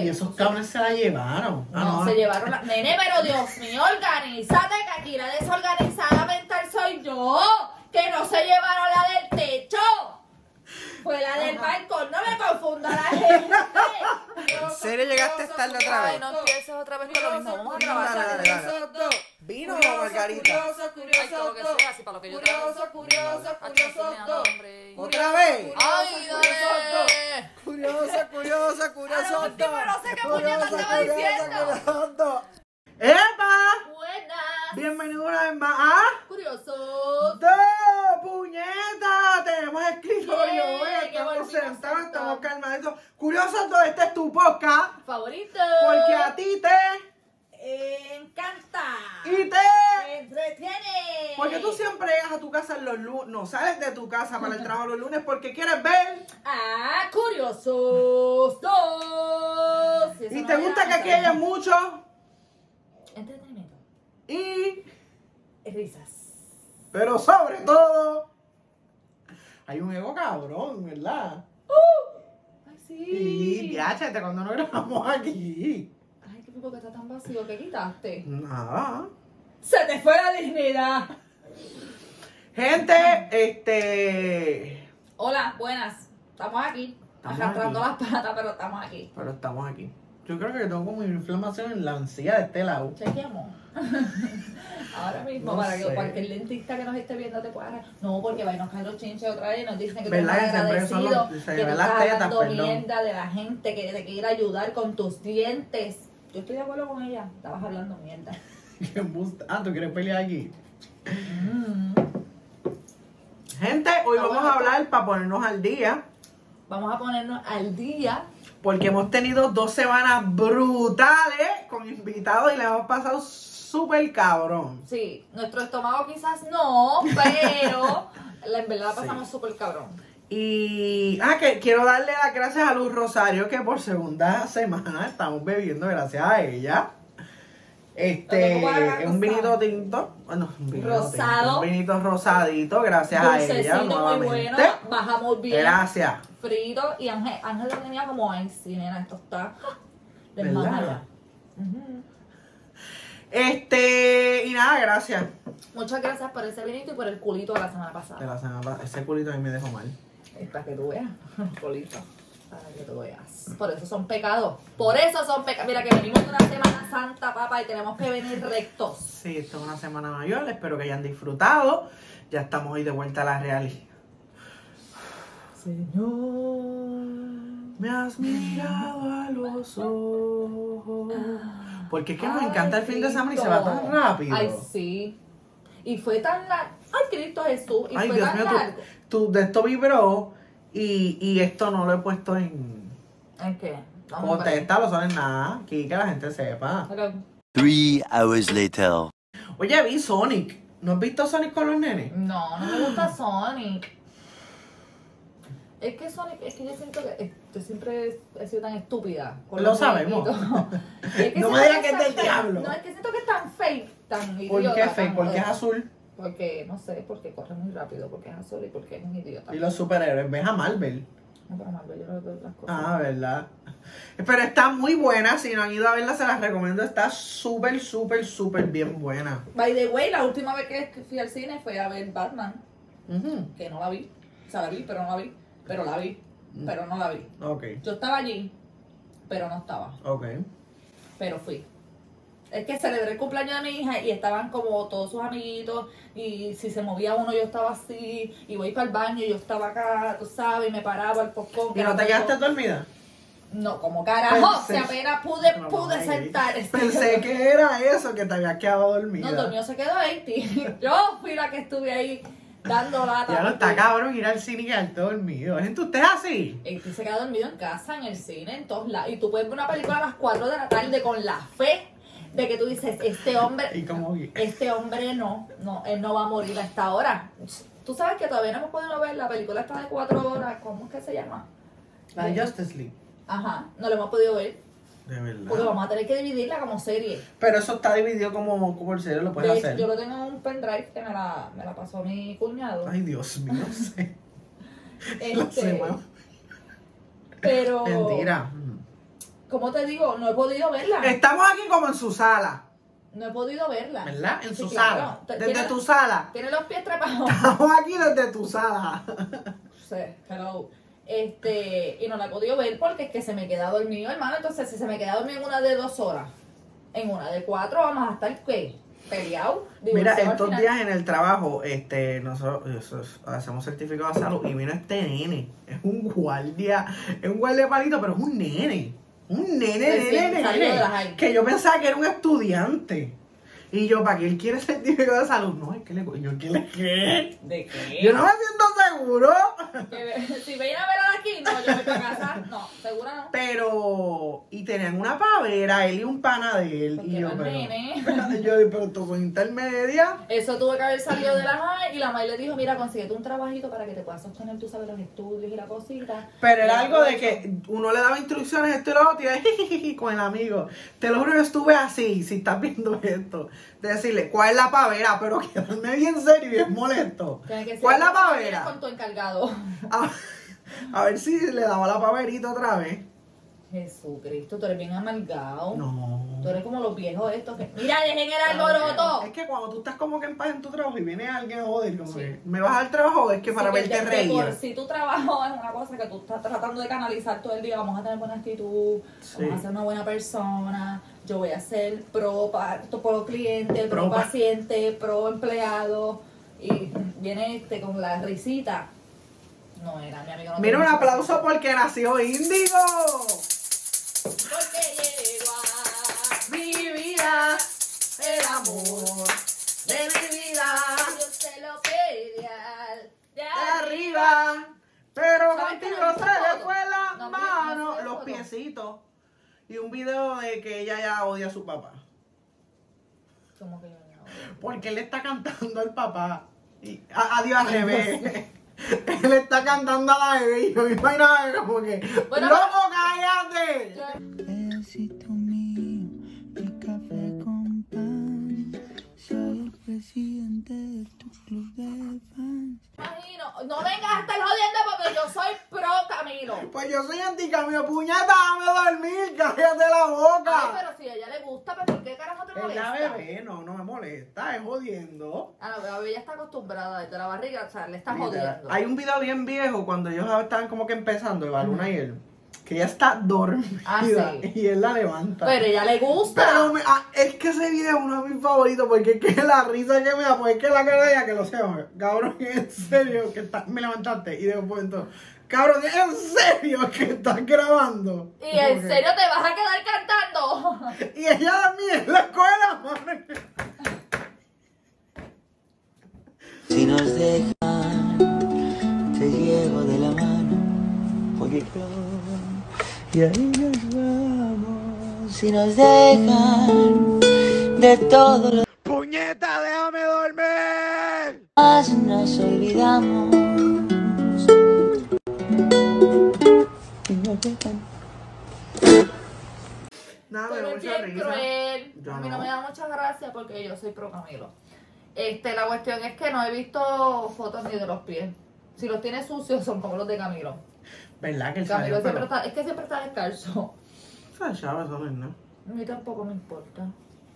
Y esos cabrones se la llevaron. Ah, No, se llevaron la. Nene, pero Dios mío, organízate, que aquí la desorganizada mental soy yo. Que no se llevaron la del techo. Fue la del balcón, no me confunda la gente. ¿En serio llegaste tarde otra Ay, vez? no empieces otra vez con lo mismo. Vamos a Dale, trabajar. dale, dale. ¿Vino o margarita? Ay, todo lo que sea, así para lo que yo trabajo. curioso, Ay, sí me da hambre. ¿Otra vez? Ay, dale. A no qué puñeta estaba diciendo. ¡Epa! Buenas. Bienvenido una vez más a Curioso. ¡Dos puñetas! Tenemos escritorio hoy, estamos sentados, a estamos calmaditos. Curioso, todo este es tu podcast, Favorito. porque a ti te encanta. y te... Entretiene. Porque tú siempre llegas a tu casa los lunes, no sales de tu casa para el trabajo los lunes porque quieres ver Ah, curiosos dos. Si eso y no te gusta que aquí haya mucho. Y... Risas. Pero sobre todo, hay un ego cabrón, ¿verdad? Ay, Y sí. ya, chete, cuando no grabamos aquí. Ay, qué poco que está tan vacío. ¿Qué quitaste? Nada. Se te fue la dignidad. Gente, este. Hola, buenas. Estamos aquí. Estamos arrastrando aquí. las patas, pero estamos aquí. Pero estamos aquí. Yo creo que tengo como inflamación en la encía de este lado. Chequeamos. Ahora mismo, No para que cualquier dentista que nos esté viendo te pueda. No, porque va y nos caen los chinches otra vez y nos dicen que tú los- agradecido, se que tú estás perdón. mierda de la gente que te quiere ayudar con tus dientes. Yo estoy de acuerdo con ella. Estabas hablando mierda. Ah, ¿tú quieres pelear aquí? Mm. Gente, hoy vamos a hablar para ponernos al día. Vamos a ponernos al día. Porque hemos tenido dos semanas brutales con invitados y le hemos pasado súper cabrón. Sí, nuestro estómago quizás no, pero la, en verdad pasamos súper cabrón. Y ah, que quiero darle las gracias a Luz Rosario que por segunda semana estamos bebiendo gracias a ella. Este, un vinito tinto, bueno, un vinito Rosado. tinto, un vinito rosadito, gracias a ella Dulcecito muy nuevamente. bueno, bajamos bien. Gracias. Frito y Ángel, Ángel lo tenía como, ay, sí, nena, esto está de. Este, y nada, gracias. Muchas gracias por ese vinito y por el culito de la semana De pasada. la semana pa- ese culito a mí me dejó mal. Es Para que tú veas, culito. Para que tú veas. Por eso son pecados. Por eso son pecados. Mira que venimos de una semana santa, papá, y tenemos que venir rectos. Sí, esto es una semana mayor, espero que hayan disfrutado. Ya estamos hoy de vuelta a la realidad. Señor. Me has mirado a los ojos. Porque es que nos encanta el fin de semana y se va tan rápido. Ay, sí. Y fue tan largo. Ay, Cristo Jesús. Y Ay, fue Dios tan mío, largo. tú, tú de esto vibró y, y esto no lo he puesto en ¿En qué? Vamos a ver. contesta, lo son en nada. Aquí que la gente sepa. Three hours later. Oye, vi Sonic. ¿No has visto Sonic con los nenes? No, no me gusta Sonic. Es que Sonic, es que yo siento que eh, yo siempre he sido tan estúpida. con Lo los sabemos. Es No me digas que es del fake. diablo. No, es que siento que es tan fake, tan idiota. ¿Por qué fake? tan Porque es moderno. azul. Porque, no sé, porque corre muy rápido, porque es azul y porque es un idiota. Y los superhéroes, ves a Marvel. No, pero Marvel, yo no veo las cosas. Ah, verdad. Pero está muy buena. Si no han ido a verla, se las recomiendo. Está súper, súper, súper bien buena. By the way, la última vez que fui al cine fue a ver Batman, Ujú. que no la vi. O sea, la vi, pero no la vi. Pero la vi, Mm. pero no la vi. Ok, Yo estaba allí, pero no estaba. ok. Pero fui. Es que celebré el cumpleaños de mi hija y estaban como todos sus amiguitos y si se movía uno yo estaba así y voy para el baño y yo estaba acá, tú sabes, y me paraba el popcorn. ¿Y no te quedaste dormida? No, como carajo, si apenas pude, No, pude sentar. Pensé que era eso, que te habías quedado dormida. No, dormido se quedó ahí. Yo fui la que estuve ahí dando lata. Ya no está cabrón ir al cine y quedarte dormido. Gente, usted es así. Tú se queda dormido en casa, en el cine, en todos lados. Y tú puedes ver una película a las 4 de la tarde con la fe de que tú dices, este hombre, Y este hombre no, no, él no va a morir a esta hora. Tú sabes que todavía no hemos podido ver la película esta de 4 horas, ¿cómo es que se llama? La de Justice League. Ajá, no la hemos podido ver, De verdad. porque vamos a tener que dividirla como serie. Pero eso está dividido como, como el serio lo puedes De hacer. yo lo tengo en un pendrive que me la, me la pasó mi cuñado. Ay, Dios mío, no sé. Este, No sé, weón. pero Mentira. Como te digo, no he podido verla. Estamos aquí como en su sala, No he podido verla. ¿verdad? En Sí, su claro. sala. Desde tiene- tu sala. Tiene los pies trepados. Estamos aquí desde tu sala. Sí, hello. Este, y no la he podido ver porque es que se me queda dormido, hermano. Entonces, si se me queda dormido en una de dos horas, en una de cuatro, vamos a estar, ¿qué? Peleados. Mira, estos días en el trabajo, este, nosotros hacemos certificado de salud y vino este nene. Es un guardia, es un guardia palito, pero es un nene. Un nene, Recién nene, nene. Que yo pensaba que era un estudiante. Y yo, ¿para qué él quiere certificado de salud? No, es que le yo ¿qué le qué? ¿De qué? Yo no me siento seguro. Que si viene a verla de aquí, no, yo voy para casa. No, segura no. Pero, y tenían una pavera, él y un pana de él. Porque Y yo, pero, yo, pero tú son intermedia. Eso tuve que haber salido de la high y la madre le dijo, mira, consíguete un trabajito para que te puedas sostener, tú sabes, los estudios y la cosita. Pero era algo de que uno le daba instrucciones esto y lo otro y con el amigo. Te lo juro, yo estuve así, si estás viendo esto, decirle, ¿cuál es la pavera? Pero quedarme bien serio y bien molesto. Que ¿Cuál es la Con pavera? tu encargado. A, a ver si le daba la paverita otra vez. Jesucristo, tú eres bien amargado. No. Tú eres como los viejos estos que. Mira, dejen el alboroto. Es que cuando tú estás como que en paz en tu trabajo y viene alguien a joder, como Sí. que, ¿me vas al trabajo? Es que para Sí, verte de- de por reír. si tu trabajo es una cosa que tú estás tratando de canalizar todo el día, vamos a tener buena actitud, Sí. vamos a ser una buena persona, yo voy a ser pro, pro cliente, pro, Pro pa- paciente, pro empleado, y viene este con la risita. No era, mi amigo. No Mira, un aplauso porque nació Índigo. Porque llegó a Mi vida, el amor de mi vida. Yo se lo pedí al de de arriba. Pero contigo se le fue la No vi- no mano, los piecitos. Y un video de que ella ya odia a su papá. Como que yo no. Porque él está cantando al papá. Y, a- adiós al bebé. él está cantando a la bebé y yo me imaginaba como que. Bueno, ¡Loco, cállate! Yo- presidente de tu club de fans. Imagino, no vengas a estar jodiendo porque yo soy pro Camilo. Pues yo soy anticamio, puñeta, dame dormir, cállate la Ay, boca. pero si a ella le gusta, pues ¿por qué carajo te Es molesta? la bebé, no, no me molesta, es jodiendo. Ah, la bebé ya está acostumbrada desde la barriga, o sea, le está Literal. jodiendo. Hay un video bien viejo cuando ellos estaban como que empezando, Eva Luna y él, que ella está dormida Ah, sí. y él la levanta. Pero ella le gusta. Pero me- ah, es que ese video es uno de mis favoritos porque es que la risa que me da, pues es que la cara de ella que lo sea, cabrón, en serio, que está- me levantaste y de momento, cabrón, en serio que estás grabando. y en serio te vas a quedar cantando. Y ella también la coge la mano. Si nos dejan, te llevo de la mano por el club y ahí nos vamos. Si nos dejan, de todo lo ¡Puñeta, déjame dormir! demás nos olvidamos. Si nos dejan. Nada, me es dio mucha bien risa. cruel. Yo a mí no. no. me da mucha gracia porque yo soy pro Camilo. Este, la cuestión es que no he visto fotos ni de los pies. Si los tiene sucios son como los de Camilo. ¿Verdad que el Camilo siempre pero... está, es que siempre está descalzo. Esa chava, eso no es nada. A mí tampoco me importa.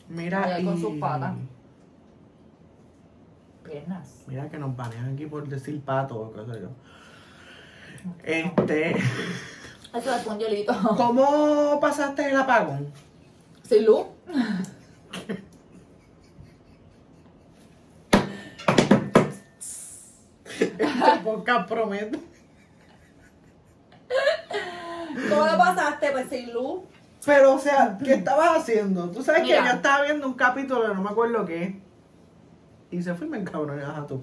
Mira, Allá y... con sus patas. Piernas. Mira que nos banean aquí por decir pato o qué sé yo. Este... Eso es un hielito. ¿Cómo pasaste el apagón? Sin luz. Este podcast promete. ¿Cómo lo pasaste? Pues sin luz. Pero, o sea, ¿qué estabas haciendo? Tú sabes Mira. que yo estaba viendo un capítulo, no me acuerdo qué. Y se fue y me encabroné, ajá tú.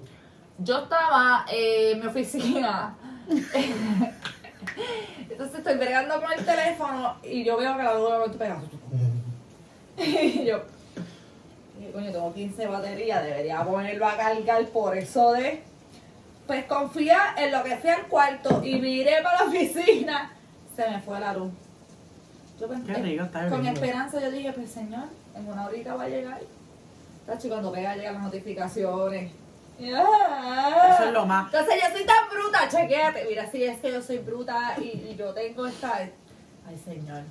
Yo estaba eh, en mi oficina. Entonces estoy bregando con el teléfono y yo veo que la luz de momento pega. Y yo, coño, tengo 15 baterías, debería ponerlo a cargar por eso de. Pues confía en lo que fui al cuarto y miré para la oficina. Se me fue la luz. Yo pensé- Qué rico está con esperanza yo dije, pues señor, en una horita va a llegar. Tachi, cuando pega llegan las notificaciones. Eso es lo más. Entonces yo soy tan bruta, chequéate. Mira, sí, es que yo soy bruta y, y yo tengo esta. Ay, señor.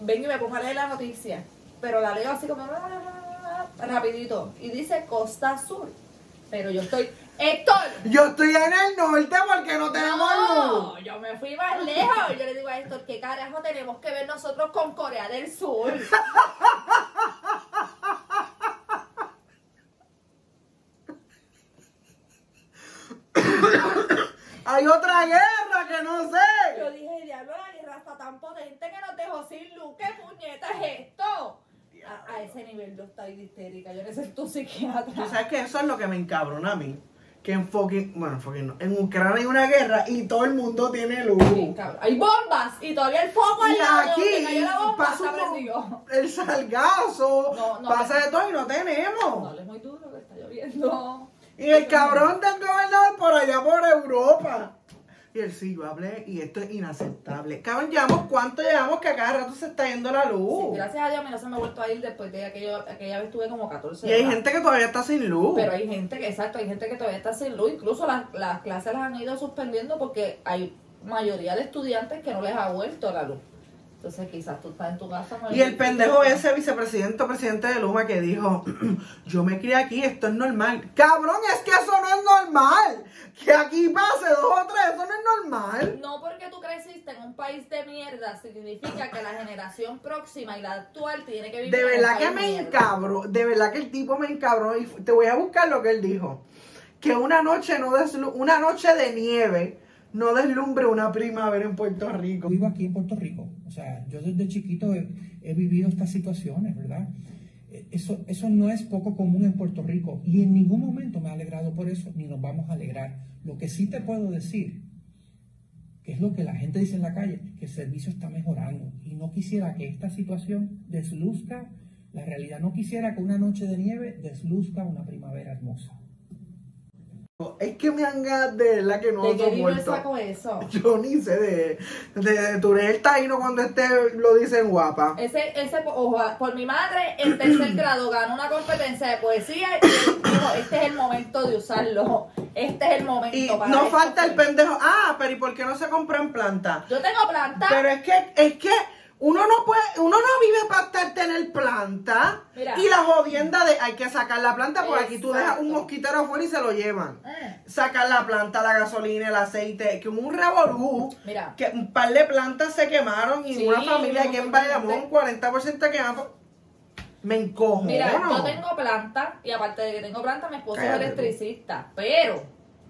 vengo y me pongo a leer la noticia, pero la leo así como ah, rapidito y dice Costa Sur. Pero yo estoy, Héctor, Yo estoy en el norte porque no tenemos no, luz. yo me fui más lejos. Yo le digo a Héctor, ¿qué carajo tenemos que ver nosotros con Corea del Sur? Hay otra guerra que no sé. Yo dije, diablo, la guerra está tan potente que nos dejó sin luz. ¿Qué puñeta es esto? A, a ese nivel yo estoy histérica. Yo necesito un psiquiatra. Tú sabes que eso es lo que me encabrona a mí. Que en fucking, bueno, fucking no, en Ucrania hay una guerra y todo el mundo tiene luz. Hay bombas y todavía el foco al lado de donde cayó aquí la bomba pasa está un- prendido. el salgazo, No, no, pasa no. de todo y no No, tenemos. es muy duro que está lloviendo. Y el cabrón del gobernador por allá por Europa. Y él sí, yo hablé y esto es inaceptable. Cabrón, llevamos cuánto llevamos que a cada rato se está yendo la Sí, luz. gracias a Dios a mí no se me ha vuelto a ir después de aquello, aquella vez tuve como 14 y hay horas. gente que todavía está sin luz. Pero hay gente que, exacto, hay gente que todavía está sin luz. Incluso las, las clases las han ido suspendiendo porque hay mayoría de estudiantes que no les ha vuelto la luz. Entonces quizás tú estás en tu casa. con Y el pendejo ese vicepresidente o presidente de Luma que dijo, yo me crié aquí, esto es normal. Cabrón, es que eso no es normal. Que aquí pase dos o tres, eso no es normal. No porque tú creciste en un país de mierda significa que la generación próxima y la actual tiene que vivir De en un verdad que país me mierda. encabro, de verdad que el tipo me encabró y te voy a buscar lo que él dijo. Que una noche no una noche de nieve no deslumbre una primavera en Puerto Rico. Vivo aquí en Puerto Rico. Sea, yo desde chiquito he, vivido estas situaciones, ¿verdad? Eh, Eso, eso no es poco común en Puerto Rico y en ningún momento me he alegrado por eso, ni nos vamos a alegrar. Lo que sí te puedo decir, que es lo que la gente dice en la calle, que el servicio está mejorando y no quisiera que esta situación desluzca la realidad. No quisiera que una noche de nieve desluzca una primavera hermosa. Es que me han ganas de verdad que no ¿De qué soporto. saco eso? Yo ni sé de, de, de Turel Taíno cuando este lo dicen guapa. Ese, ese, ojo, por mi madre, en tercer grado ganó una competencia de poesía y dijo, este es el momento de usarlo. Este es el momento Y para no esto". falta el pendejo. Ah, pero ¿y por qué no se compran plantas? Yo tengo planta. Pero es que, es que uno no puede, uno no vive para estar tener planta. Mira. Y la jodienda de hay que sacar la planta porque aquí tú dejas un mosquitero afuera y se lo llevan. Mm. Sacar la planta, la gasolina, el aceite, que un revolú. Mira. Que un par de plantas se quemaron y Sí, una familia aquí en Bayamón, gente. 40% quemaron. Me encojo. Mira, ¿no? yo tengo planta y aparte de que tengo planta, mi esposo Cállate es electricista. Pero,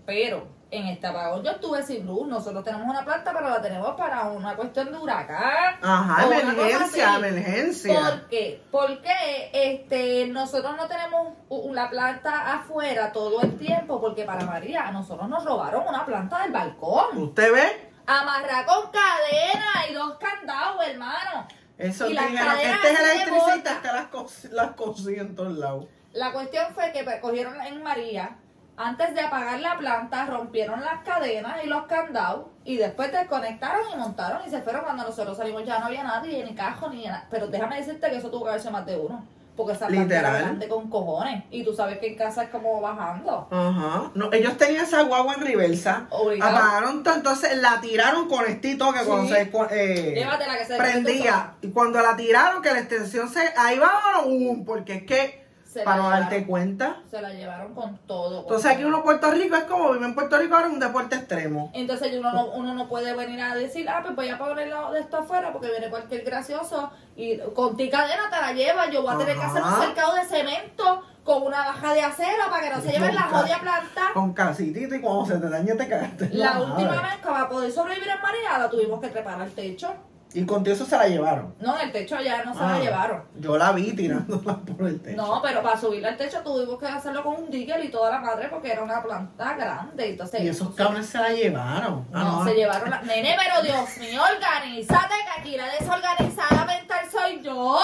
pero, en este apagón yo estuve sin luz. Nosotros tenemos una planta, pero la tenemos para una cuestión de huracán. Ajá, emergencia, emergencia. ¿Por qué? Porque este, nosotros no tenemos la planta afuera todo el tiempo, porque para María, a nosotros nos robaron una planta del balcón. ¿Usted ve? Amarra con cadena y dos candados, hermano. Eso Y las dijeron, cadenas este es de electricista, este las, cos- las en todos lados. La cuestión fue que pues, cogieron en María, antes de apagar la planta, rompieron las cadenas y los candados y después desconectaron y montaron y se fueron. Cuando nosotros salimos ya no había nadie, ni cajo, ni nada. Pero déjame decirte que eso tuvo que haberse más de uno. Porque esa planta era grande con cojones. Y tú sabes que en casa es como bajando. Ajá. No, ellos tenían esa guagua en reversa. Obligado. Apagaron todo, entonces la tiraron con estito que cuando se eh, que se prendía. Y cuando la tiraron, que la extensión se. Ahí vámonos, um, porque es que. Se para no darte cuenta. Se la llevaron con todo. con Entonces aquí uno Puerto Rico es como vive en Puerto Rico ahora es un deporte extremo. Entonces uno no, uno no puede venir a decir, ah, pues voy a ponerlo de esto afuera porque viene cualquier gracioso y con ti cadena te la lleva. Yo voy a tener que hacer un cercado de cemento con una baja de acero para que no se lleven la jodida planta. Con casitito y cuando se te dañe te cagaste. La última vez que para poder sobrevivir en María la tuvimos que trepar al techo. Y con eso se la llevaron. No, en el techo allá no se Ah, la llevaron. Yo la vi tirándola por el techo. No, pero para subir al techo tuvimos que hacerlo con un digger y toda la madre porque era una planta grande. Entonces, Y esos cabrones se la llevaron. Ah, No, se llevaron la... Nene, pero Dios mío, organízate, que aquí la desorganizada mental soy yo.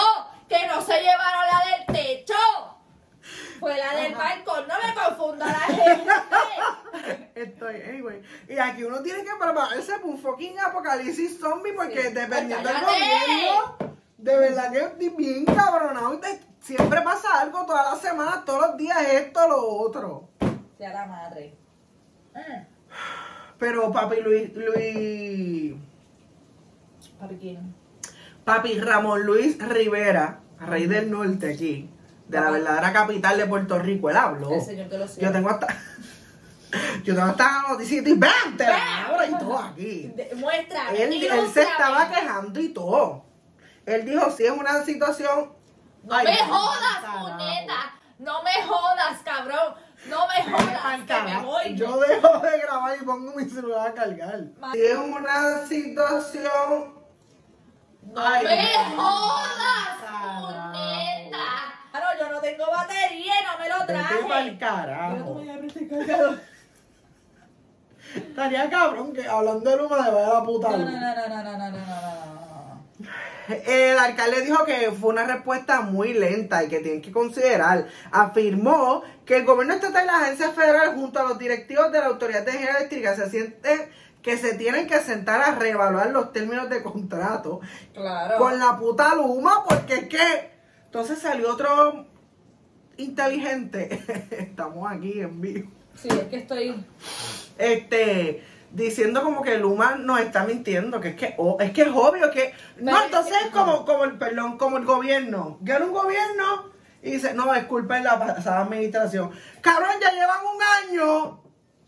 Que no se llevaron la del techo. Fue la del balcón, no me confunda la gente. Estoy, anyway. Y aquí uno tiene que prepararse para un fucking apocalipsis zombie porque Sí. dependiendo del ¡Cállate! gobierno, de verdad que estoy bien cabronado. Siempre pasa algo todas las semanas, todos los días esto, lo otro. Sea la madre. Pero papi Luis, Luis, Papi, ¿quién? Papi Ramón Luis Rivera, rey del norte aquí, de la verdadera capital de Puerto Rico, él habló. El señor lo Yo tengo hasta. Yo tengo hasta la noticia y ¡bam! Te la abro y todo aquí. De- Muestra. Él, él se estaba quejando y todo. Él dijo, si es una situación... No Ay, me jodas, puñeta. No me jodas, cabrón. No me jodas. Que me voy. Yo dejo de grabar y pongo mi celular a cargar. Si es una situación... No Ay, me jodas, Carajo. puñeta. Claro, yo no tengo batería y no me lo Vete pa'l carajo. este. Estaría cabrón que hablando de Luma le vaya la puta No, no, luz. no, no, no, no, no, no, no, no. El alcalde dijo que fue una respuesta muy lenta y que tienen que considerar. Afirmó que el gobierno estatal y la agencia federal junto a los directivos de la Autoridad de Energía Eléctrica se sienten que se tienen que sentar a reevaluar los términos de contrato Claro. con la puta Luma porque es que entonces salió otro inteligente. Estamos aquí en vivo. Sí, es que estoy. Este diciendo como que Luma nos está mintiendo, que es que oh, es que es obvio que no, entonces es como como el perdón, como el gobierno, gana un gobierno y dice, "No, es culpa de la pasada administración." Cabrón, ya llevan un año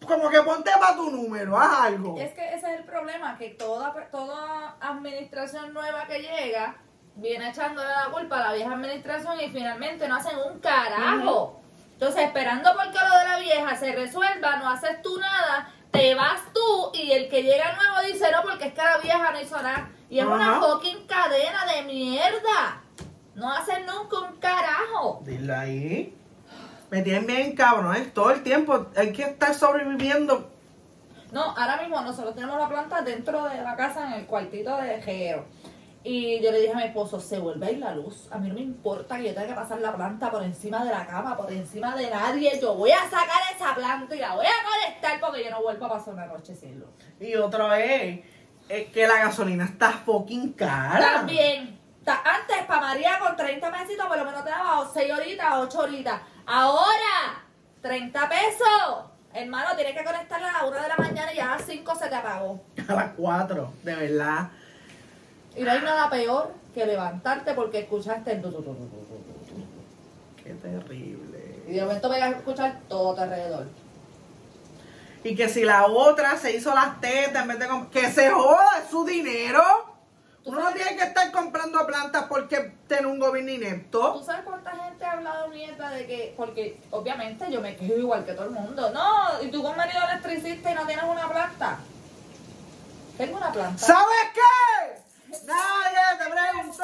como que ponte para tu número, haz algo. Es que ese es el problema, que toda, toda administración nueva que llega viene echándole la culpa a la vieja administración y finalmente no hacen un carajo. Entonces, esperando porque lo de la vieja se resuelva, no haces tú nada, te vas tú y el que llega nuevo dice, no, porque es que la vieja no hizo nada. Y es una fucking cadena de mierda. No hacen nunca un carajo. Dile ahí. Me tienen bien cabrón, ¿eh? todo el tiempo hay que estar sobreviviendo. No, ahora mismo nosotros tenemos la planta dentro de la casa en el cuartito de Jero. Y yo le dije a mi esposo, se vuelve a ir la luz. A mí no me importa que yo tenga que pasar la planta por encima de la cama, por encima de nadie. Yo voy a sacar esa planta y la voy a conectar porque yo no vuelvo a pasar una noche sin luz. Y otra vez, es que la gasolina está fucking cara. También, ta- antes para María con 30 pesitos por lo menos te daba 6 horitas, 8 horitas. Ahora, 30 pesos. Hermano, tienes que conectarla a la 1 de la mañana y ya a las 5 se te apagó. A las 4, de verdad. Y no hay nada peor que levantarte porque escuchaste el. Qué terrible. Y de momento vengas a escuchar todo tu alrededor. Y que si la otra se hizo las tetas en vez de... Que se joda, es su dinero. Uno no tiene que estar comprando plantas porque tiene un gobierno ¿Tú inepto. sabes cuánta gente ha hablado mierda de que, porque obviamente yo me quejo igual que todo el mundo. No, y tú con marido electricista y no tienes una planta. Tengo una planta. ¿Sabes qué? Nadie te preguntó,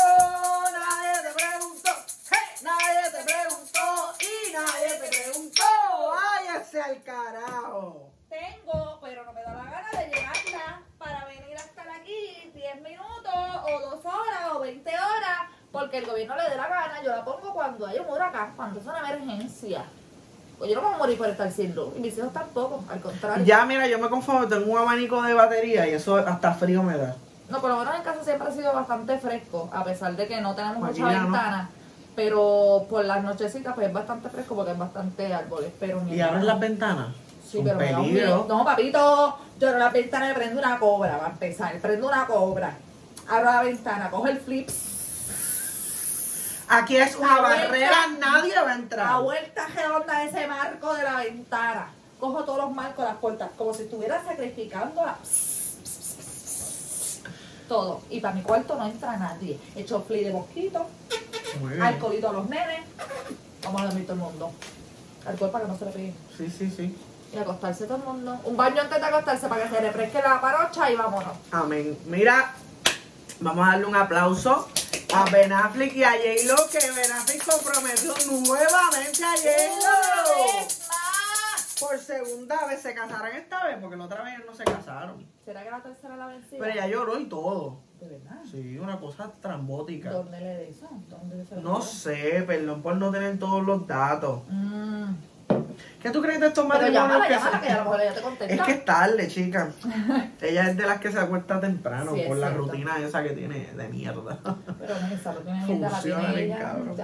nadie te preguntó. Hey, nadie te preguntó y nadie te preguntó. Váyase al carajo. Tengo, pero no me da la gana de llevarla para venir a estar aquí 10 minutos o 2 horas o 20 horas, porque el gobierno le dé la gana. Yo la pongo cuando hay un huracán, cuando es una emergencia. Pues yo no me voy a morir por estar sin luz. Y mis hijos tampoco, al contrario. Ya, mira, yo me conformo, tengo un abanico de batería y eso hasta frío me da. No, por lo menos en casa siempre ha sido bastante fresco, a pesar de que no tenemos Aquí mucha no. ventana. Pero por las nochecitas pues es bastante fresco porque hay bastante árboles. Pero ¿Y abres las ventanas? Sí, Un pero me da un peligro. miedo. No, papito, yo abro la ventana y prendo una cobra, va a empezar. Prendo una cobra. Abro la ventana, cojo el flip, Aquí es una vuelta. barrera, nadie va a entrar. la vuelta redonda de ese marco de la ventana. Cojo todos los marcos, las puertas, como si estuviera sacrificando la... Todo. Y para mi cuarto no entra nadie. Echo flip de mosquito, alcoholito a los nenes. Vamos a dormir todo el mundo. Alcohol para que no se le pegue. Sí, sí, sí. Y acostarse todo el mundo. Un baño antes de acostarse para que se refresque la parocha y vámonos. Amén. Mira, vamos a darle un aplauso a Ben Affleck y a J-Lo, que Ben Affleck comprometió nuevamente a J-Lo. Por segunda vez se casaron esta vez, porque la otra vez no se casaron. ¿Será que la tercera la vencida? Pero ella lloró y todo. ¿De verdad? Sí, una cosa trambótica. ¿Dónde le de eso? ¿Dónde se No sé, perdón por no tener todos los datos. Mm. ¿Qué tú crees de estos matrimonios llámala, que llámala, se- que a lo mejor ella te contesta. Es que es tarde, chica. Ella es de las que se acuesta temprano Sí, es por la cierto. rutina esa que tiene de mierda. Pero no, esa rutina de mierda la tiene ella. cabrón.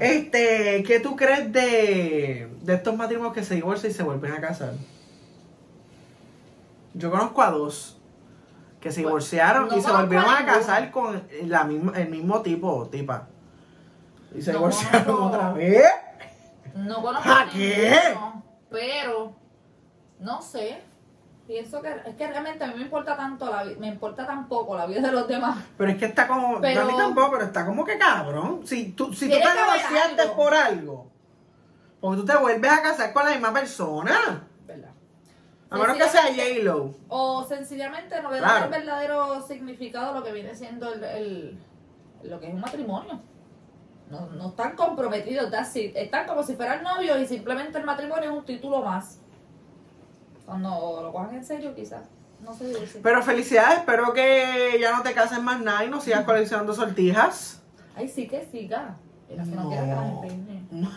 Este, ¿qué tú crees de, de estos matrimonios que se divorcian y se vuelven a casar? Yo conozco a dos. que se divorciaron no y se volvieron a casar con la misma, el mismo tipo tipa. Y se No divorciaron otra vez. No conozco ¿A a qué? ninguno, pero no sé. Pienso que es que realmente a mí me importa tanto la vi- me importa tan poco la vida de los demás. Pero es que está como, Pero- mí tampoco, pero está como que cabrón. Si tú, si tú te divorciaste por algo, porque tú te vuelves a casar con la misma persona. ¿Verdad? A menos que sea J-Lo. O sencillamente no le Claro. dan el verdadero significado a lo que viene siendo el, el- lo que es un matrimonio. No, no están comprometidos, están como si fueran novios y simplemente el matrimonio es un título más. Cuando lo cojan en serio, quizás no se. Pero felicidades, espero que ya no te cases más nada y no sigas coleccionando sortijas. Ay, sí que siga. Que no, No. que las empeñe. No,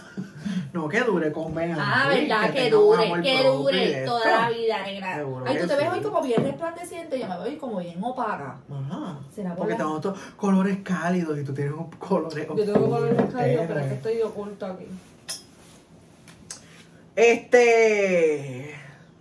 que dure con Ben Ah, verdad, que, dure, que dure esto. toda la vida, negra. Seguro Ay, tú te ves sí. hoy como bien resplandeciente, yo me veo hoy como bien opaca. Ajá. Será por Porque la- tenemos todos colores cálidos y tú tienes colores Yo tengo colores cálidos, pero es que estoy oculta aquí. Este.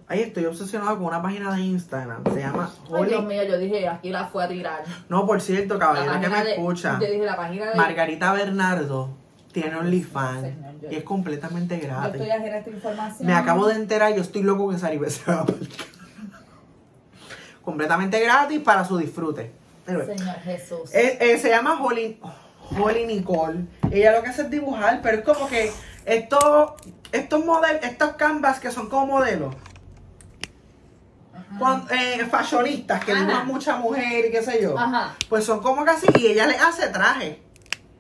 Ahí estoy obsesionado con una página de Instagram. Se llama Ay, Dios Holy. mío, yo dije, aquí la fue a tirar. No, por cierto, caballero que me de- escucha. Yo dije, la página de... Margarita Bernardo tiene OnlyFans yo- y es completamente Yo gratis. estoy ajena a esta información. Me acabo de enterar, yo estoy loco que Saribel se va a. Completamente gratis para su disfrute. Señor Jesús. eh, eh, se llama Holly, Holly Nicole. Ella lo que hace es dibujar, pero es como que estos, estos modelos, estos canvas que son como modelos. eh, fashionistas que dibujan mucha mujer y qué sé yo. Ajá. Pues son como casi, y ella le hace traje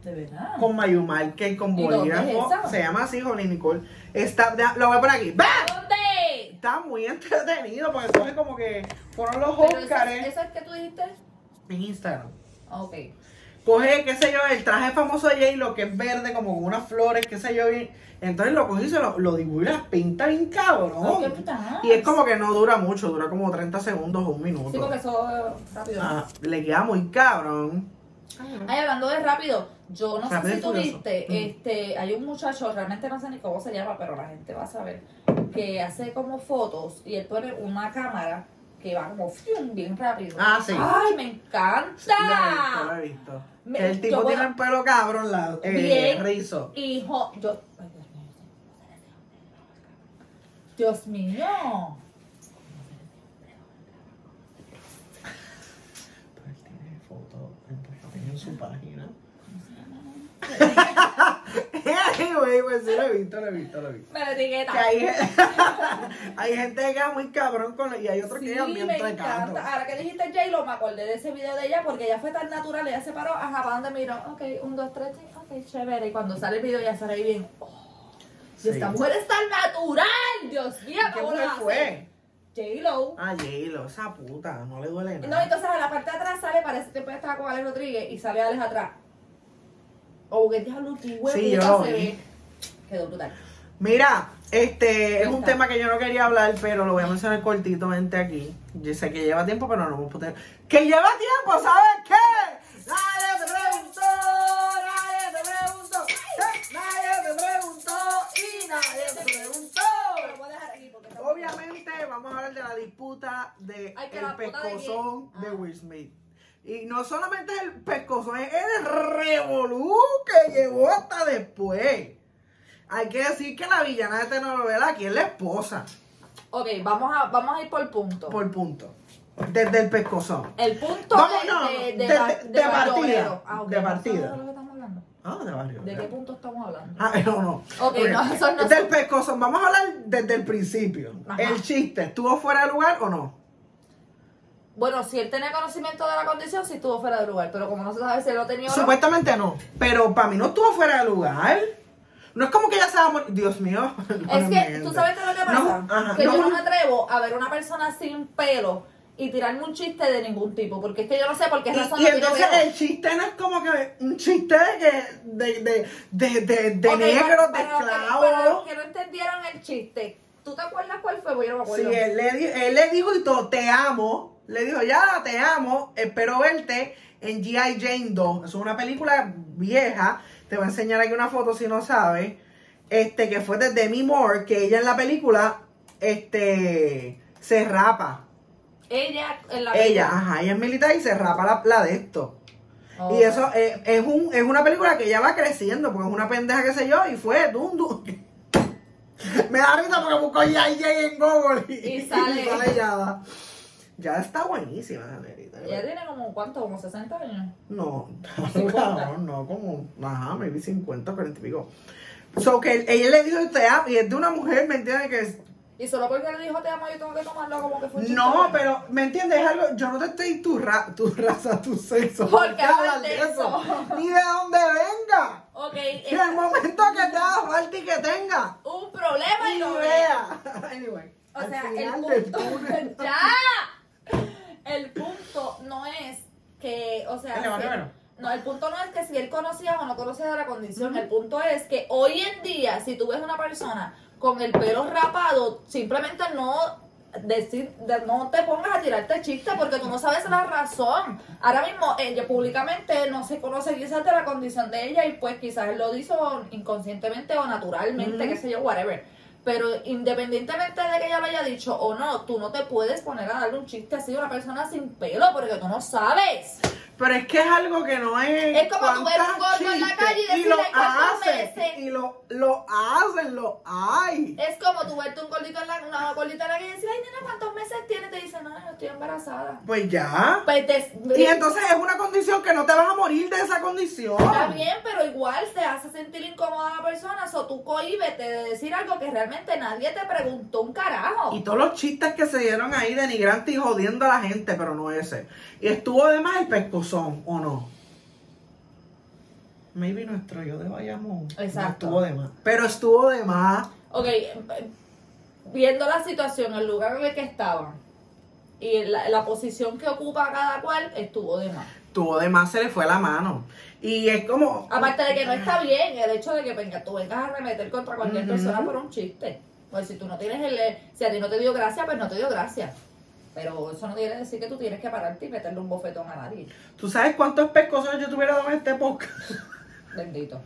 De verdad. con Mayumarque, con ¿Y dónde bolígrafo. es esa? Se llama así, Holly Nicole. Está, lo voy a poner aquí. ¡Bam! ¿Dónde? Está muy entretenido porque entonces como que fueron los eso, Oscars ¿Eso es que tú dijiste? en Instagram. Ok. Coge, qué sé yo, el traje famoso de J-Lo que es verde, como con unas flores, qué sé yo. y- entonces lo coge y se lo, lo dibuja y las pinta bien cabrón. Y es como que no dura mucho, dura como 30 segundos o un minuto. Sí, porque eso es rápido. Ah, le queda muy cabrón. Ay, hablando de rápido, yo no Rápido sé si tú viste, este, hay un muchacho, realmente no sé ni cómo se llama, pero la gente va a saber, que hace como fotos y él pone una cámara que va como fium, bien rápido. Ah, sí. Ay, me encanta. Lo he visto, lo he visto. Me- Que el tipo tiene a- el pelo cabrón, la, eh, Bien. rizo. Hijo, yo. ay, Dios mío. Dios mío. Pero él tiene fotos en su página. Anyway, pues sí, lo he visto, lo he visto, lo he visto. La etiqueta. Que hay, hay gente que queda muy cabrón con y hay otros que Sí, quedan bien trecados. Ahora que dijiste J-Lo, me acordé de ese video de ella porque ella fue tan natural. Ella se paró, ajá, ¿para dónde miró? Ok, un, dos, tres, ok, chévere. Y cuando sale el video, ya sale ahí bien. Oh, y esta mujer es tan natural. Dios mío, ¿Qué ¿cómo lo mujer fue? J-Lo. Ah, J-Lo, esa puta, no le duele No, nada. entonces a la parte de atrás sale, parece que estaba con Alex Rodríguez y sale Alex atrás. Qué diablo, qué huevo Sí, yo lo vi. Quedó brutal. Mira, este es un Cuenta. tema que yo no quería hablar, pero lo voy a mencionar cortitamente aquí. Yo sé que lleva tiempo, pero no me puedo ¡Que lleva tiempo! ¿Sabes qué? Nadie te preguntó, nadie te preguntó, nadie te preguntó y nadie te preguntó. Lo voy a dejar aquí porque está- Obviamente vamos a hablar de la disputa de Ay, el de pescozón quién. de Ah. Will Smith. Y no solamente el pescozón, es el revolú que llegó hasta después. Hay que decir que la villana de esta novela aquí es la esposa, Ok, vamos a, vamos a ir por punto. por punto. Desde el pescozón. El punto Vamos, de, no, de, de, de- ba- de- de de partida. Ah, ok, de ¿no partida. de lo que estamos hablando? Ah, de barrio. ¿De qué punto estamos hablando? Ah, no, no. Ok, no, eso no Del pescozón, vamos a hablar desde el principio. Ajá. El chiste, ¿estuvo fuera de lugar o no? Bueno, si él tenía conocimiento de la condición, sí estuvo fuera de lugar, pero como no se sabe si él lo tenía o no. Supuestamente no, pero para mí no estuvo fuera de lugar. No es como que ella se morir. Dios mío. Es que, ¿tú sabes qué es lo que pasa? No, ajá, que no, yo no me atrevo a ver una persona sin pelo y tirarme un chiste de ningún tipo, porque es que yo no sé por qué razón Y, y tiene entonces el chiste no es como que un chiste de de, de, de, de, de Ok, negros, de que- Para los esclavos. que no entendieron el chiste, ¿tú te acuerdas cuál fue? Porque yo no me Sí, acuerdo. él le, él le dijo y todo, te amo. Le dijo, ya, te amo, espero verte en G.I. Jane 2. Eso es una película vieja. Te voy a enseñar aquí una foto si no sabes. Este, que fue de Demi Moore, que ella en la película, este, se rapa. Ella en la Ella, película. ajá, ella es militar y se rapa la, la de esto. Oh. Y eso eh, es, un, es una película que ella va creciendo, porque es una pendeja, qué sé yo, y fue dum, dum. Me da risa porque busco ya en Google y, Y sale. Yada. Ya está buenísima esa negrita. Ella tiene como, ¿cuánto? Como 60 años. No, ¿Cincuenta? cabrón, no, como, ajá, maybe 50, 40 y pico. So que ella le dijo te amo, y es de una mujer, ¿me entiendes? Que es, Y solo porque le dijo te amo, yo tengo que tomarlo como que fue un chiste. no, pero, ¿me entiendes? Es algo, yo no te estoy tu, ra, tu raza, tu sexo. ¿Por ¿por qué hablas de eso? Ni de dónde venga. Ok, En es el momento que te haga falta y que tenga. un problema y no idea. Anyway. O sea, el punto. ¡Ya! El punto no es que, o sea. Vale, no, el punto no es que si él conocía o no conocía de la condición. El punto es que hoy en día, si tú ves una persona con el pelo rapado, simplemente no decir, de- no te pongas a tirarte chiste porque tú no sabes la razón. Ahora mismo ella públicamente no se conoce quizás de la condición de ella y pues quizás él lo hizo inconscientemente o naturalmente, qué sé yo, whatever. Pero independientemente de que ella lo haya dicho o no, tú no te puedes poner a darle un chiste así a una persona sin pelo porque tú no sabes. Pero es que es algo que no es. Es como tú ver un gordo en la calle y decirle lo cuántos hacen, meses. Y lo, lo hacen, lo hay. Es como tú verte un gordito en la, una gordita en la calle y decir, ay nena, ¿cuántos meses tienes? Te dicen, no, yo estoy embarazada. Pues ya. Pues te- Y entonces es una condición que no te vas a morir de esa condición. Está bien, pero igual te hace sentir incómoda a la persona, o tú cohíbete de decir algo que realmente nadie te preguntó un carajo. Y todos los chistes que se dieron ahí denigrantes y jodiendo a la gente, pero no ese. Y estuvo de más el pescozón, ¿o no? Maybe nuestro yo de Bayamón. no Exacto. estuvo de más. Pero estuvo de más. Ok, eh, viendo la situación, el lugar en el que estaban y la, la posición que ocupa cada cual, estuvo de más. Estuvo de más, se le fue la mano. Y es como. Aparte de que no está bien el hecho de que venga, tú vengas a remeter contra cualquier persona por un chiste. Pues si tú no tienes el... Si a ti no te dio gracia, pues no te dio gracia. Pero eso no quiere decir que tú tienes que pararte y meterle un bofetón a nadie. ¿Tú sabes cuántos pescozones yo tuviera dado en este podcast? Bendito.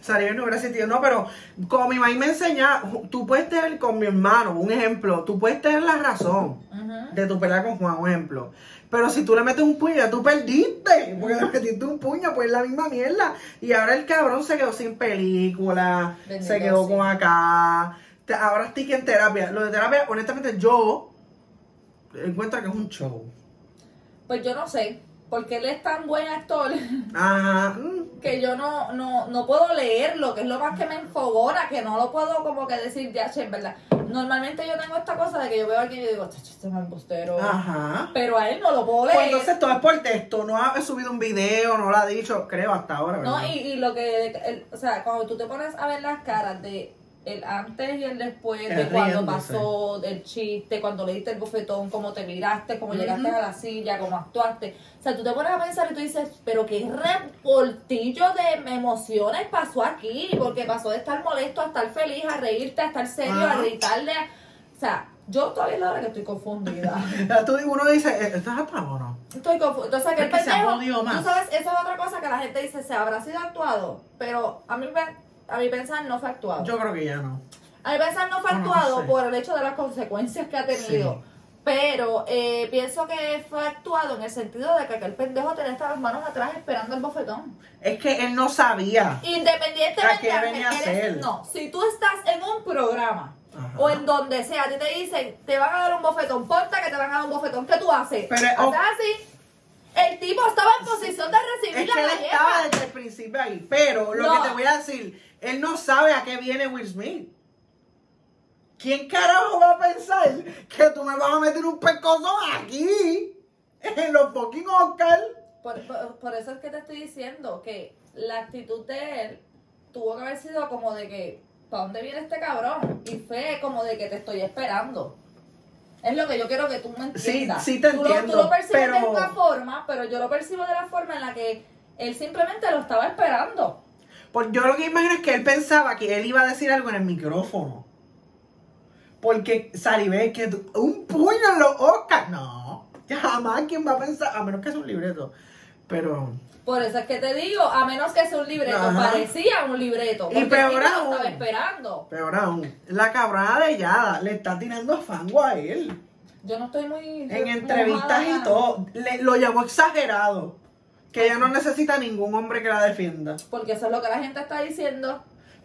Salió no hubiera sentido. No, pero como mi mamá me enseñaba, tú puedes tener con mi hermano, un ejemplo, tú puedes tener la razón de tu pelea con Juan, un ejemplo. Pero si tú le metes un puño, ya tú perdiste. Porque le metiste un puño, pues es la misma mierda. Y ahora el cabrón se quedó sin película, Bendito se quedó sí. con acá. Ahora estoy en terapia. Lo de terapia, honestamente, yo encuentro que es un show. Pues yo no sé, porque él es tan buen actor mm. que yo no, no, no puedo leerlo, que es lo más que me enfogona, que no lo puedo como que decir, ya, che, en verdad. Normalmente yo tengo esta cosa de que yo veo a alguien y digo, este es un embustero. Ajá. Pero a él no lo puedo Pues leer. entonces todo es por texto, no ha subido un video, no lo ha dicho, creo hasta ahora. No, y, y lo que, el- o sea, cuando tú te pones a ver las caras de el antes y el después, de El cuando pasó, del chiste, cuando le diste el bofetón, cómo te miraste, cómo llegaste a la silla, cómo actuaste. O sea, tú te pones a pensar y tú dices, pero qué reportillo de emociones pasó aquí, porque pasó de estar molesto a estar feliz, a reírte, a estar serio, a gritarle. a- O sea, yo todavía es la hora que estoy confundida. Tú, uno dice, ¿eh, ¿esto es actuado o no? Estoy confundida. Entonces, que el Es que se ha pendejo, más. tú sabes, esa es otra cosa que la gente dice, se habrá sido actuado, pero a mí, me- a mi pensar no fue actuado. Yo creo que ya no. a mi pensar no fue no actuado sé. por el hecho de las consecuencias que ha tenido. Sí. Pero eh, pienso que fue actuado en el sentido de que aquel pendejo tenía estas manos atrás esperando el bofetón. Es que él no sabía. Independientemente ¿A qué venía a eres- hacer? no, si tú estás en un programa Ajá. o en donde sea, a ti te dicen, te van a dar un bofetón, ponta que te van a dar un bofetón, ¿qué tú haces? Pero, ¿Haces oh. así? El tipo estaba en posición de recibir Es que la él estaba desde el principio ahí. Pero lo No. que te voy a decir, él no sabe a qué viene Will Smith. ¿Quién carajo va a pensar que tú me vas a meter un pescozo aquí? En los fucking Oscar. Por, por- por eso es que te estoy diciendo que la actitud de él tuvo que haber sido como de que, ¿para dónde viene este cabrón? Y fue como de que te estoy esperando. Es lo que yo quiero que tú me entiendas. sí te Tú lo- Tú entiendo, lo, percibes de una forma, pero yo lo percibo de la forma en la que él simplemente lo estaba esperando. Pues yo lo que imagino es que él pensaba que él iba a decir algo en el micrófono. Porque Saribé, que tú- un puño en los Oscars. No, jamás quien va a pensar, a menos que es un libreto. Pero, Por eso es que te digo, a menos que sea un libreto, Ajá. parecía un libreto. Y peor lo aún. estaba esperando. peor aún, la cabrona de Yada le está tirando fango a él. Yo no estoy muy. En entrevistas y todo, le- lo llamó exagerado. Que ella no necesita ningún hombre que la defienda. Porque eso es lo que la gente está diciendo.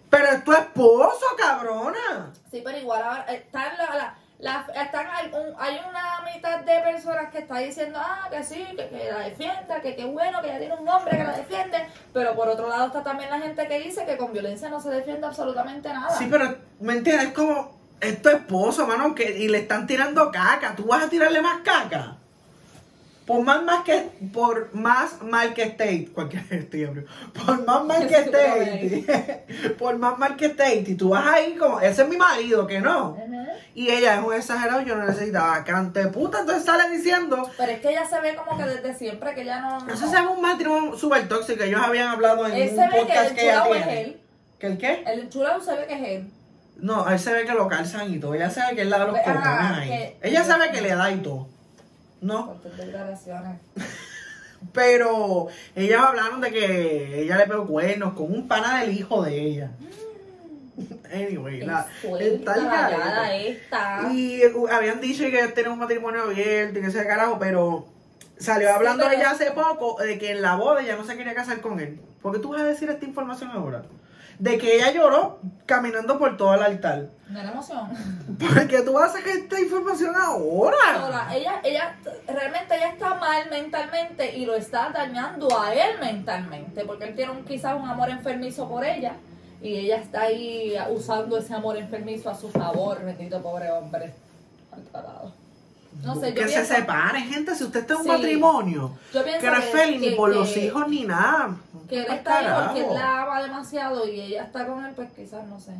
Pero es tu esposo, cabrona. Sí, pero igual ahora están la, la- la- están hay, un- hay una mitad de personas que está diciendo, ah, que sí, que, que la defienda, que qué bueno, que ella tiene un hombre que la defiende. Pero por otro lado está también la gente que dice que con violencia no se defiende absolutamente nada. Sí, pero, ¿me entiendes? Es como, es tu esposo, mano, que, y le están tirando caca. ¿Tú vas a tirarle más caca? Por más, más que, por más mal que esté, cualquier por más mal que esté, por más mal que esté, y tú vas ahí como, ese es mi marido, que no. Y ella es un exagerado, yo no necesitaba cante puta, entonces sale diciendo, Pero es que ella se ve como que desde siempre que ella no. eso se llama un matrimonio súper tóxico, ellos habían hablado en Él un se ve que podcast el que, ella es él. ¿Que el qué? El chulao se ve que es él. No, él se ve que lo calzan y todo. Ella sabe que él le da los Ah, ahí. que- Ella sabe que le da y todo. ¿No? Por tus declaraciones. Pero ellas hablaron de que ella le pegó cuernos con un pana del hijo de ella. Anyway, la, está esta. Y uh, habían dicho que tenían un matrimonio abierto y que ese carajo, pero salió hablando pero- ella hace poco de que en la boda ella no se quería casar con él. ¿Por qué tú vas a decir esta información ahora? De que ella lloró caminando por todo el altar. Me da emoción. ¿Por qué tú vas a sacar esta información ahora? Ahora, ella, ella, realmente ella está mal mentalmente y lo está dañando a él mentalmente, porque él tiene un, quizás un amor enfermizo por ella y ella está ahí usando ese amor enfermizo a su favor, bendito pobre hombre. Maltratado. No sé, yo que se pienso, separen, gente. Si usted está en un Sí. matrimonio, yo que no es feliz ni que- por que- los hijos ni nada. que él Pa'l está ahí porque él la ama demasiado y ella está con él, pues quizás no sé.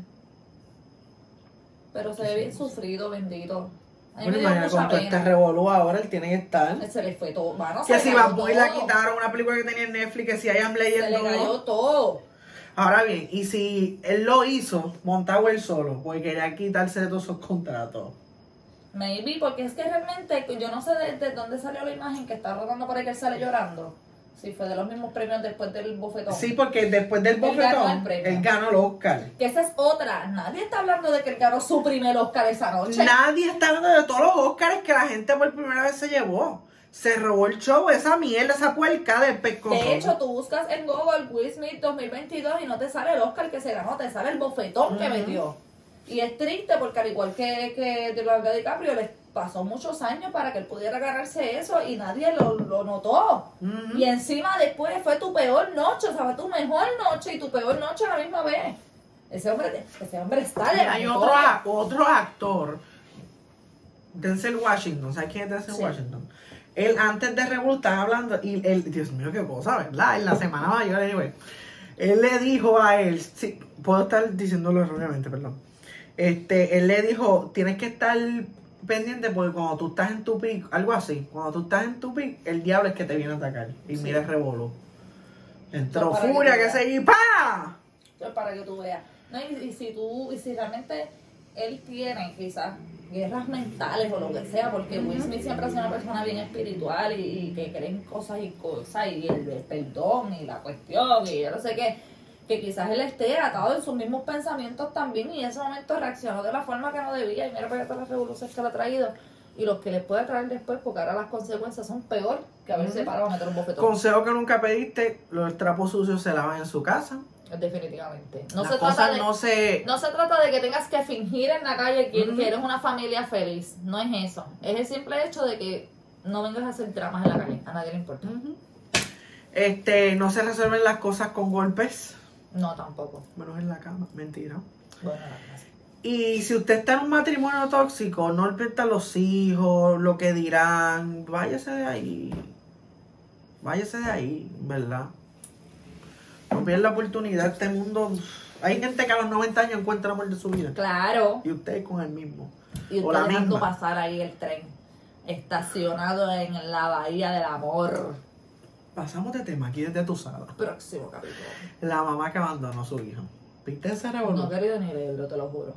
Pero se ve bien sufrido, bendito. Bueno, imagina con todo este revolú ahora, él tiene que estar. Se le fue todo, mano, Que si Bad la quitaron una película que tenía en Netflix, que si I Am Se le Legend cayó no. todo. Ahora bien, y si él lo hizo, montado él solo, porque quería quitarse de todos esos contratos. Maybe, porque es que realmente yo no sé de, de dónde salió la imagen que está rodando por ahí que él sale llorando. Si fue de los mismos premios después del bofetón. Sí, porque después del Él ganó el bofetón, él ganó el Oscar. Que esa es otra. Nadie está hablando de que él ganó su primer Oscar esa noche. Nadie está hablando de todos los Oscars que la gente por primera vez se llevó. Se robó el show, esa mierda, esa puerca de pescozo. De hecho, tú buscas en Google Will Smith 2022 y no te sale el Oscar que se ganó, te sale el bofetón que Ujú. Y es triste porque al igual que, que Leonardo DiCaprio, les pasó muchos años para que él pudiera ganarse eso y nadie lo, lo notó. Y encima después fue tu peor noche, o sea, fue tu mejor noche y tu peor noche a la misma vez. Ese hombre, ese hombre está de Hay otro, otro actor, Denzel Washington, ¿sabes quién es Denzel Sí. Washington? Él antes de Revolut estaba hablando, y él, Dios mío, qué cosa, ¿verdad? En la semana mayor, anyway, él le dijo a él, sí, puedo estar diciéndolo erróneamente, perdón. Este, él le dijo, tienes que estar pendiente porque cuando tú estás en tu pic, algo así, cuando tú estás en tu pic, el diablo es que te viene a atacar. Y Sí. mira el revolú. Entró que furia que veas. se y ¡pa! Entonces, para que tú veas. No, y, y si tú, y si realmente él tiene quizás guerras mentales o lo que sea, porque Will Smith siempre ha sido una persona bien espiritual y, y que cree en cosas y cosas, y el, el perdón y la cuestión, y yo no sé qué, que quizás él esté atado en sus mismos pensamientos también, y en ese momento reaccionó de la forma que no debía, y mira para todas las revoluciones que le ha traído, y los que les puede traer después, porque ahora las consecuencias son peor que haberse parado a meter un bofetón. Consejo que nunca pediste, los trapos sucios se lavan en su casa. Definitivamente. No Las se trata de... no se... No se trata de que tengas que fingir en la calle que, eres una familia feliz. No es eso. Es el simple hecho de que no vengas a hacer dramas en la calle. A nadie le importa. Este, no se resuelven las cosas con golpes, No, tampoco. menos en la cama, mentira. Bueno, la. Y si usted está en un matrimonio tóxico, no importa los hijos, lo que dirán, váyase de ahí. Váyase de ahí, ¿verdad? No pierda la oportunidad. Este mundo. Hay gente que a los 90 años encuentra el amor de su vida. Claro. Y usted con el mismo. Y o usted la dejando misma. pasar ahí el tren. Estacionado en la bahía del amor. Pasamos de tema aquí desde tu sala. Próximo capítulo. La mamá que abandonó a su hijo. ¿Viste ese revolú? No he querido ni leerlo, te lo juro.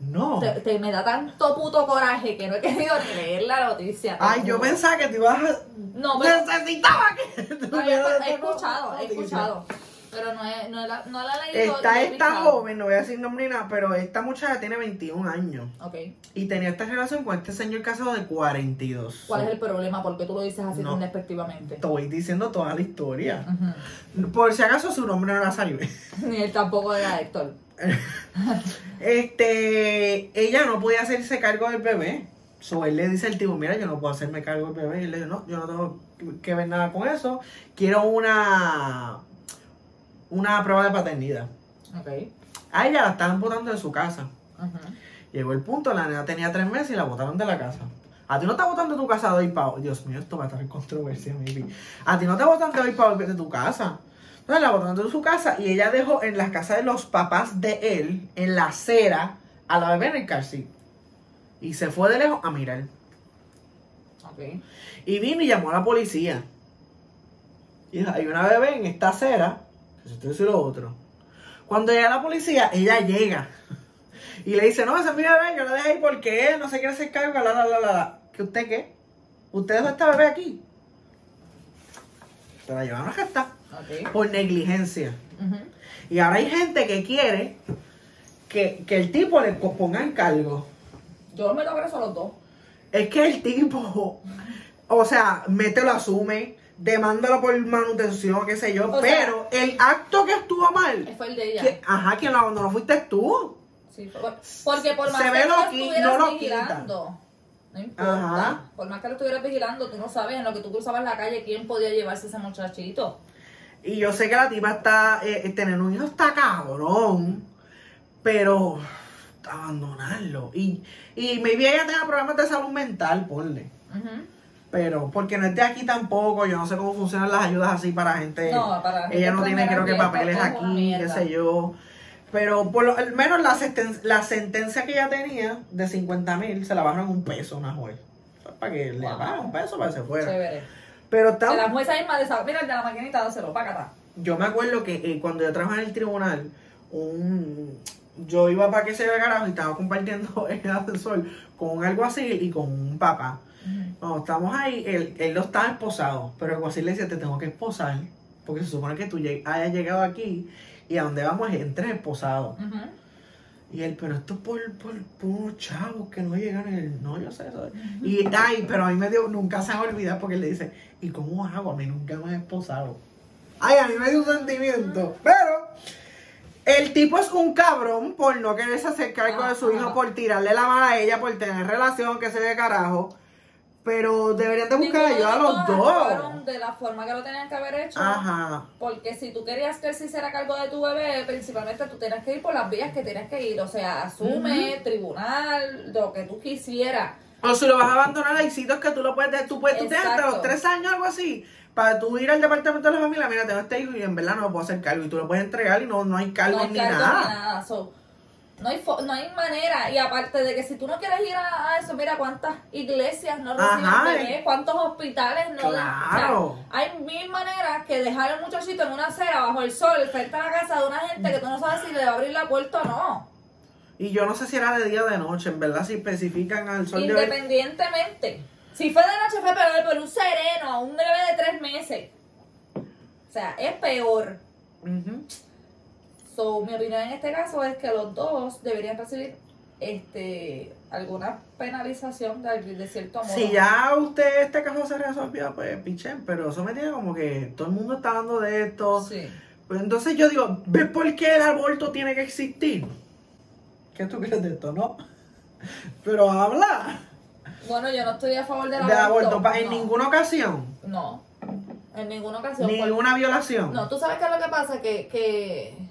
No. Te, te- me da tanto puto coraje que no he querido ni leer la noticia. Ay, yo pensaba que te ibas a... No, pero- Necesitaba que No, he esa escuchado, he escuchado. Pero no he- no, la, no la leído. Está esta joven, no voy a decir nombre ni nada, pero esta muchacha tiene 21 años. Ok. Y tenía esta relación con este señor casado de 42. ¿Cuál es el problema? ¿Por qué tú lo dices así No. tan despectivamente? Te voy diciendo toda la historia. Por si acaso su nombre no era Saribe. Ni él tampoco era Héctor. Este, ella no podía hacerse cargo del bebé. So, él le dice al tipo, mira, yo no puedo hacerme cargo del bebé. Y él le dice, no, yo no tengo que ver nada con eso. Quiero una, una prueba de paternidad. Ok. A ella la estaban botando de su casa. Llegó el punto, la nena tenía tres meses y la botaron de la casa. A ti no te botan de tu casa de hoy para hoy. Dios mío, esto va a estar en controversia, maybe. A ti no te botan de hoy para hoy de tu casa. Entonces la botaron de su casa y ella dejó en la casa de los papás de él, en la acera, a la bebé en el car seat. Y se fue de lejos a mirar. Ok. Y vino y llamó a la policía. Y hay una bebé en esta acera, esto y lo otro. Cuando llega la policía, ella llega. Y le dice, no, esa es mi bebé, yo la dejé ahí porque él no se quiere hacer cargo, la, la, la, la, la. ¿Que usted qué? ¿Usted dejó esta bebé aquí? Se la llevaron a gestar Ok. por negligencia. Y ahora hay gente que quiere que, que el tipo le ponga en cargo. Yo me lo preso a los dos. Es que el tipo, o sea, mete lo asume, demándalo por manutención, qué sé yo, O sea- pero el acto que estuvo mal, Fue el de ella. que- ajá, quien lo abandonó fuiste tú. Sí, porque por más Se que ve lo estuvieras no vigilando, no importa. Ajá. Por más que lo estuvieras vigilando, tú no sabes en lo que tú cruzabas la calle quién podía llevarse ese muchachito. Y yo sé que la tipa está, eh, eh, tener un hijo está cabrón, pero abandonarlo. Y, y maybe ella tenga problemas de salud mental, ponle. Ujú. Pero, porque no es de aquí tampoco, yo no sé cómo funcionan las ayudas así para gente. No, para gente ella no tiene creo que papeles aquí, qué sé yo. Pero por lo al menos la, senten- la sentencia que ella tenía de 50 mil se la bajaron un peso una juez. O sea, Para que le Wow. bajen un peso para que se fuera. Chévere. Pero De la está, jueza misma de esa, mira de la maquinita, dáselo, para acá. yo me acuerdo que eh, cuando yo trabajaba en el tribunal, un, yo iba para que se vea carajo y estaba compartiendo el ascensor con un alguacil y con un papá. Cuando estamos ahí, él, él no estaba esposado, pero el alguacil le decía, te tengo que esposar, porque se supone que tú hayas llegado aquí y a donde vamos es entres esposado. Ujú. Y él, pero esto es por, por, por unos chavos que no llegan. Y él, no, yo sé eso. Y, ay, pero a mí me dio, nunca se me olvida porque él le dice, ¿y cómo hago? A mí nunca me he esposado. Ay, a mí me dio un sentimiento. Pero el tipo es un cabrón por no quererse hacer cargo de su hijo, por tirarle la mano a ella, por tener relación, que se ve carajo. Pero deberían de buscar Ninguno ayuda a los dos. de la forma que lo tenían que haber hecho. Ajá. Porque si tú querías que él se hiciera cargo de tu bebé, principalmente tú tenías que ir por las vías que tenías que ir. O sea, asume, tribunal, lo que tú quisieras. O si lo vas a abandonar, hay sitios que tú lo puedes. Tú puedes, tú tienes hasta los tres años, algo así. Para tú ir al departamento de la familia, mira, tengo este hijo y en verdad no me puedo hacer cargo. Y tú lo puedes entregar y no, no hay cargo no hay ni cargo nada. ni nada. So, no, hay fo- no hay manera. Y aparte de que si tú no quieres ir a, a eso, mira cuántas iglesias no reciben Ajá, bebés, cuántos hospitales no dan. O sea, Claro. hay mil maneras que dejar al muchachito en una acera bajo el sol, frente a la casa de una gente que tú no sabes si le va a abrir la puerta o no. Y yo no sé si era de día o de noche, en verdad, si especifican al sol de hoy. Independientemente. Si fue de noche fue peor, pero un sereno, a un bebé de tres meses. O sea, es peor. Ujú. So, mi opinión en este caso es que los dos deberían recibir este alguna penalización de, de cierto modo. Si ya usted este caso se resolvió, pues pichen, pero eso me tiene como que todo el mundo está hablando de esto. Sí. Pues entonces yo digo, ¿ves por qué el aborto tiene que existir? ¿Qué tú crees de esto, no? Pero habla Bueno, yo no estoy a favor del de aborto. aborto en no. ninguna ocasión, No. En ninguna ocasión. ni Por- una violación. No, tú sabes qué es lo que pasa, que, que,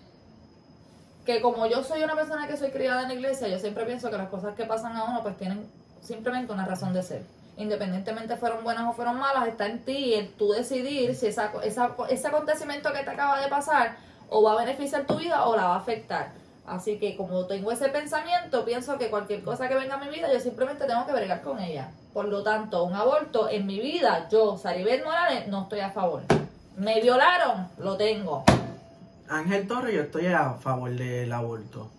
que como yo soy una persona que soy criada en la iglesia, yo siempre pienso que las cosas que pasan a uno pues tienen simplemente una razón de ser. Independientemente fueron buenas o fueron malas, está en ti el tú decidir si esa, ese acontecimiento que te acaba de pasar o va a beneficiar tu vida o la va a afectar. Así que como tengo ese pensamiento, pienso que cualquier cosa que venga a mi vida, yo simplemente tengo que bregar con ella. Por lo tanto, un aborto en mi vida, yo, Saribel Morales, no estoy a favor. Me violaron, lo tengo. Ángel Torres, yo estoy a favor del aborto.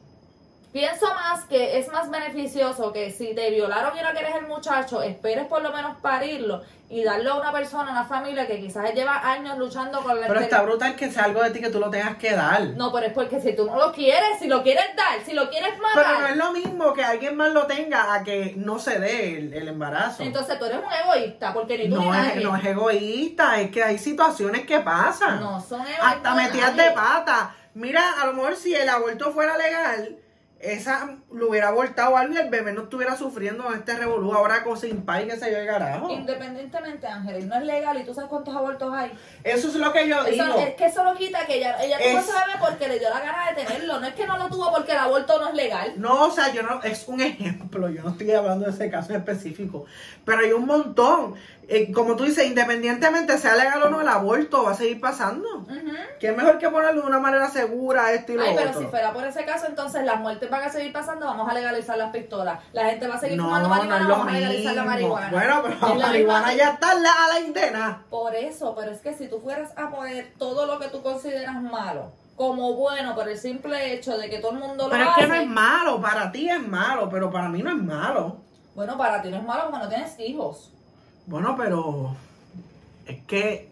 Pienso más que es más beneficioso que si te violaron y no quieres el muchacho, esperes por lo menos parirlo y darlo a una persona, a una familia que quizás lleva años luchando con la Pero está brutal que sea algo de ti que tú lo tengas que dar. No, pero es porque si tú no lo quieres, si lo quieres dar, si lo quieres Pero no matar, es lo mismo que alguien más lo tenga a que no se dé el, el embarazo. entonces tú eres un egoísta, porque ni tú ni no, es, nadie. no es egoísta, es que hay situaciones que pasan. No, son egoístas Hasta metidas nadie. de pata. Mira, a lo mejor si el aborto fuera legal, esa lo hubiera abortado algo y el bebé no estuviera sufriendo en este revolú ahora con sin pai que se yo el carajo. Independientemente, Ángeles, no es legal y tú sabes cuántos abortos hay. Eso es lo que yo digo. Es que eso lo quita que ella, ella tuvo Es- ese bebé porque le dio la gana de tenerlo. No es que no lo tuvo porque el aborto no es legal. No, o sea, yo no, es un ejemplo, yo no estoy hablando de ese caso en específico, pero hay un montón. Eh, como tú dices, independientemente sea legal o no, el aborto va a seguir pasando. Ujú. Que es mejor que ponerlo de una manera segura, esto y lo Ay, pero otro. si fuera por ese caso, entonces las muertes van a seguir pasando, vamos a legalizar las pistolas. La gente va a seguir no, fumando marihuana, es vamos a legalizar la marihuana. Bueno, pero Es la marihuana ya está la- a la indena. Por eso, pero es que si tú fueras a poner todo lo que tú consideras malo como bueno por el simple hecho de que todo el mundo lo Pero es hace, que no es malo, para ti es malo, pero para mí no es malo. bueno, para ti no es malo porque no tienes hijos. Bueno, pero es que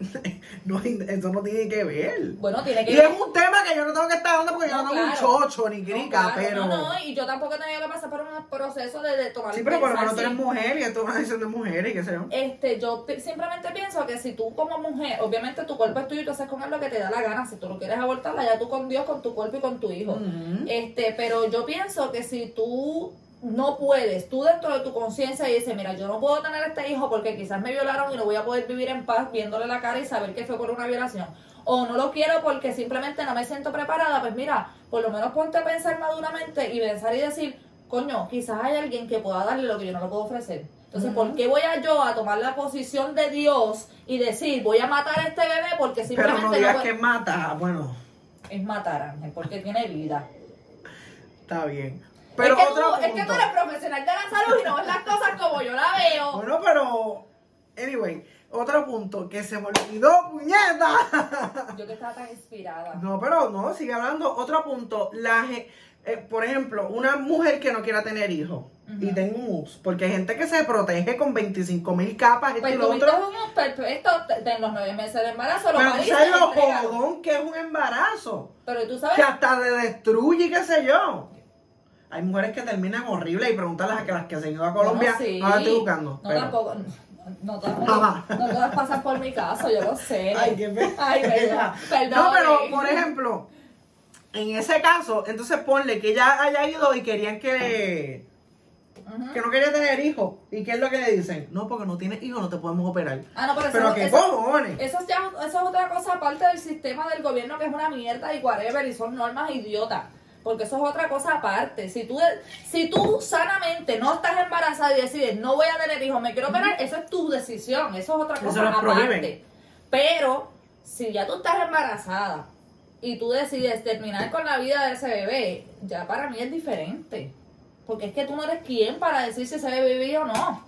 no, eso no tiene que ver. Bueno, tiene que Y es un tema que yo no tengo que estar hablando porque yo No, tengo un chocho ni No, claro, pero... No, no, y yo tampoco he tenido que pasar por un proceso de, de tomar Sí, pero por lo menos eres mujer y esto es una decisión de mujer y qué sé yo. Este, yo simplemente pienso que si tú como mujer, obviamente tu cuerpo es tuyo y tú haces con él lo que te da la gana, si tú lo quieres abortar, ya tú con Dios, con tu cuerpo y con tu hijo. Este, pero yo pienso que si tú no puedes, tú dentro de tu conciencia y dices, mira, yo no puedo tener este hijo porque quizás me violaron y no voy a poder vivir en paz viéndole la cara y saber que fue por una violación. O no lo quiero porque simplemente no me siento preparada, pues mira, por lo menos ponte a pensar maduramente y pensar y decir, coño, quizás hay alguien que pueda darle lo que yo no le puedo ofrecer. Entonces, ¿por qué voy a yo a tomar la posición de Dios y decir, voy a matar a este bebé porque Pero simplemente no no digas puedo- que mata, bueno, es matar, Ángel, porque tiene vida. está bien. Pero es, que otro tú, es que tú eres profesional de la salud y no ves las cosas como yo la veo. Bueno, pero, anyway, otro punto que se me olvidó, puñeta. Yo que estaba tan inspirada. No, pero no, sigue hablando. Otro punto, la eh, por ejemplo, una mujer que no quiera tener hijos y tenga un ups, porque hay gente que se protege con 25 mil capas, esto Pues y lo otro. un perfecto de en los nueve meses de embarazo, lo Pero sabes lo jodón que es un embarazo. Pero tú sabes, Que hasta te destruye, qué sé yo. Hay mujeres que terminan horrible y preguntarles a que las que se han ido a Colombia, Bueno, sí. no las estoy buscando. No, pero- tampoco. No todas, no todas pasan por mi caso, yo lo sé. Ay, qué pe- Ay, perdón. perdón. No, pero por ejemplo, en ese caso, entonces ponle que ella haya ido y querían que, Ujú. que no quería tener hijos. ¿Y qué es lo que le dicen? No, porque no tienes hijos, no te podemos operar. Ah, no, pero, Pero eso, qué eso, cojones. eso es ya, eso es otra cosa aparte del sistema del gobierno que es una mierda y whatever y son normas idiotas. Porque eso es otra cosa aparte. Si tú, si tú sanamente no estás embarazada y decides no voy a tener hijos, me quiero operar, eso es tu decisión. Eso es otra Eso cosa prohíben. aparte. Pero si ya tú estás embarazada y tú decides terminar con la vida de ese bebé, ya para mí es diferente. Porque es que tú no eres quien para decir si ese bebé vive o no.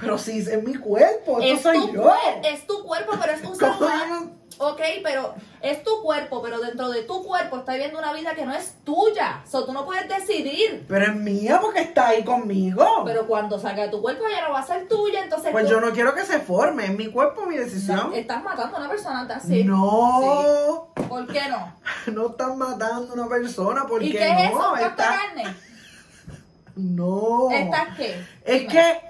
Pero si es mi cuerpo, Es soy tu, yo. es tu cuerpo, pero es un ser ¿Cómo humano. Ok, pero es tu cuerpo, pero dentro de tu cuerpo está viviendo una vida que no es tuya. So, tú no puedes decidir. Pero es mía porque está ahí conmigo. Pero cuando salga de tu cuerpo ya no va a ser tuya, entonces pues tú yo no quiero que se forme, es mi cuerpo, mi decisión. estás matando a una persona, así. No, ¿Por qué no? no están matando a una persona porque ¿Y qué es eso? ¿Un canto de está- carne? No. ¿Estás qué? Es Dime. que,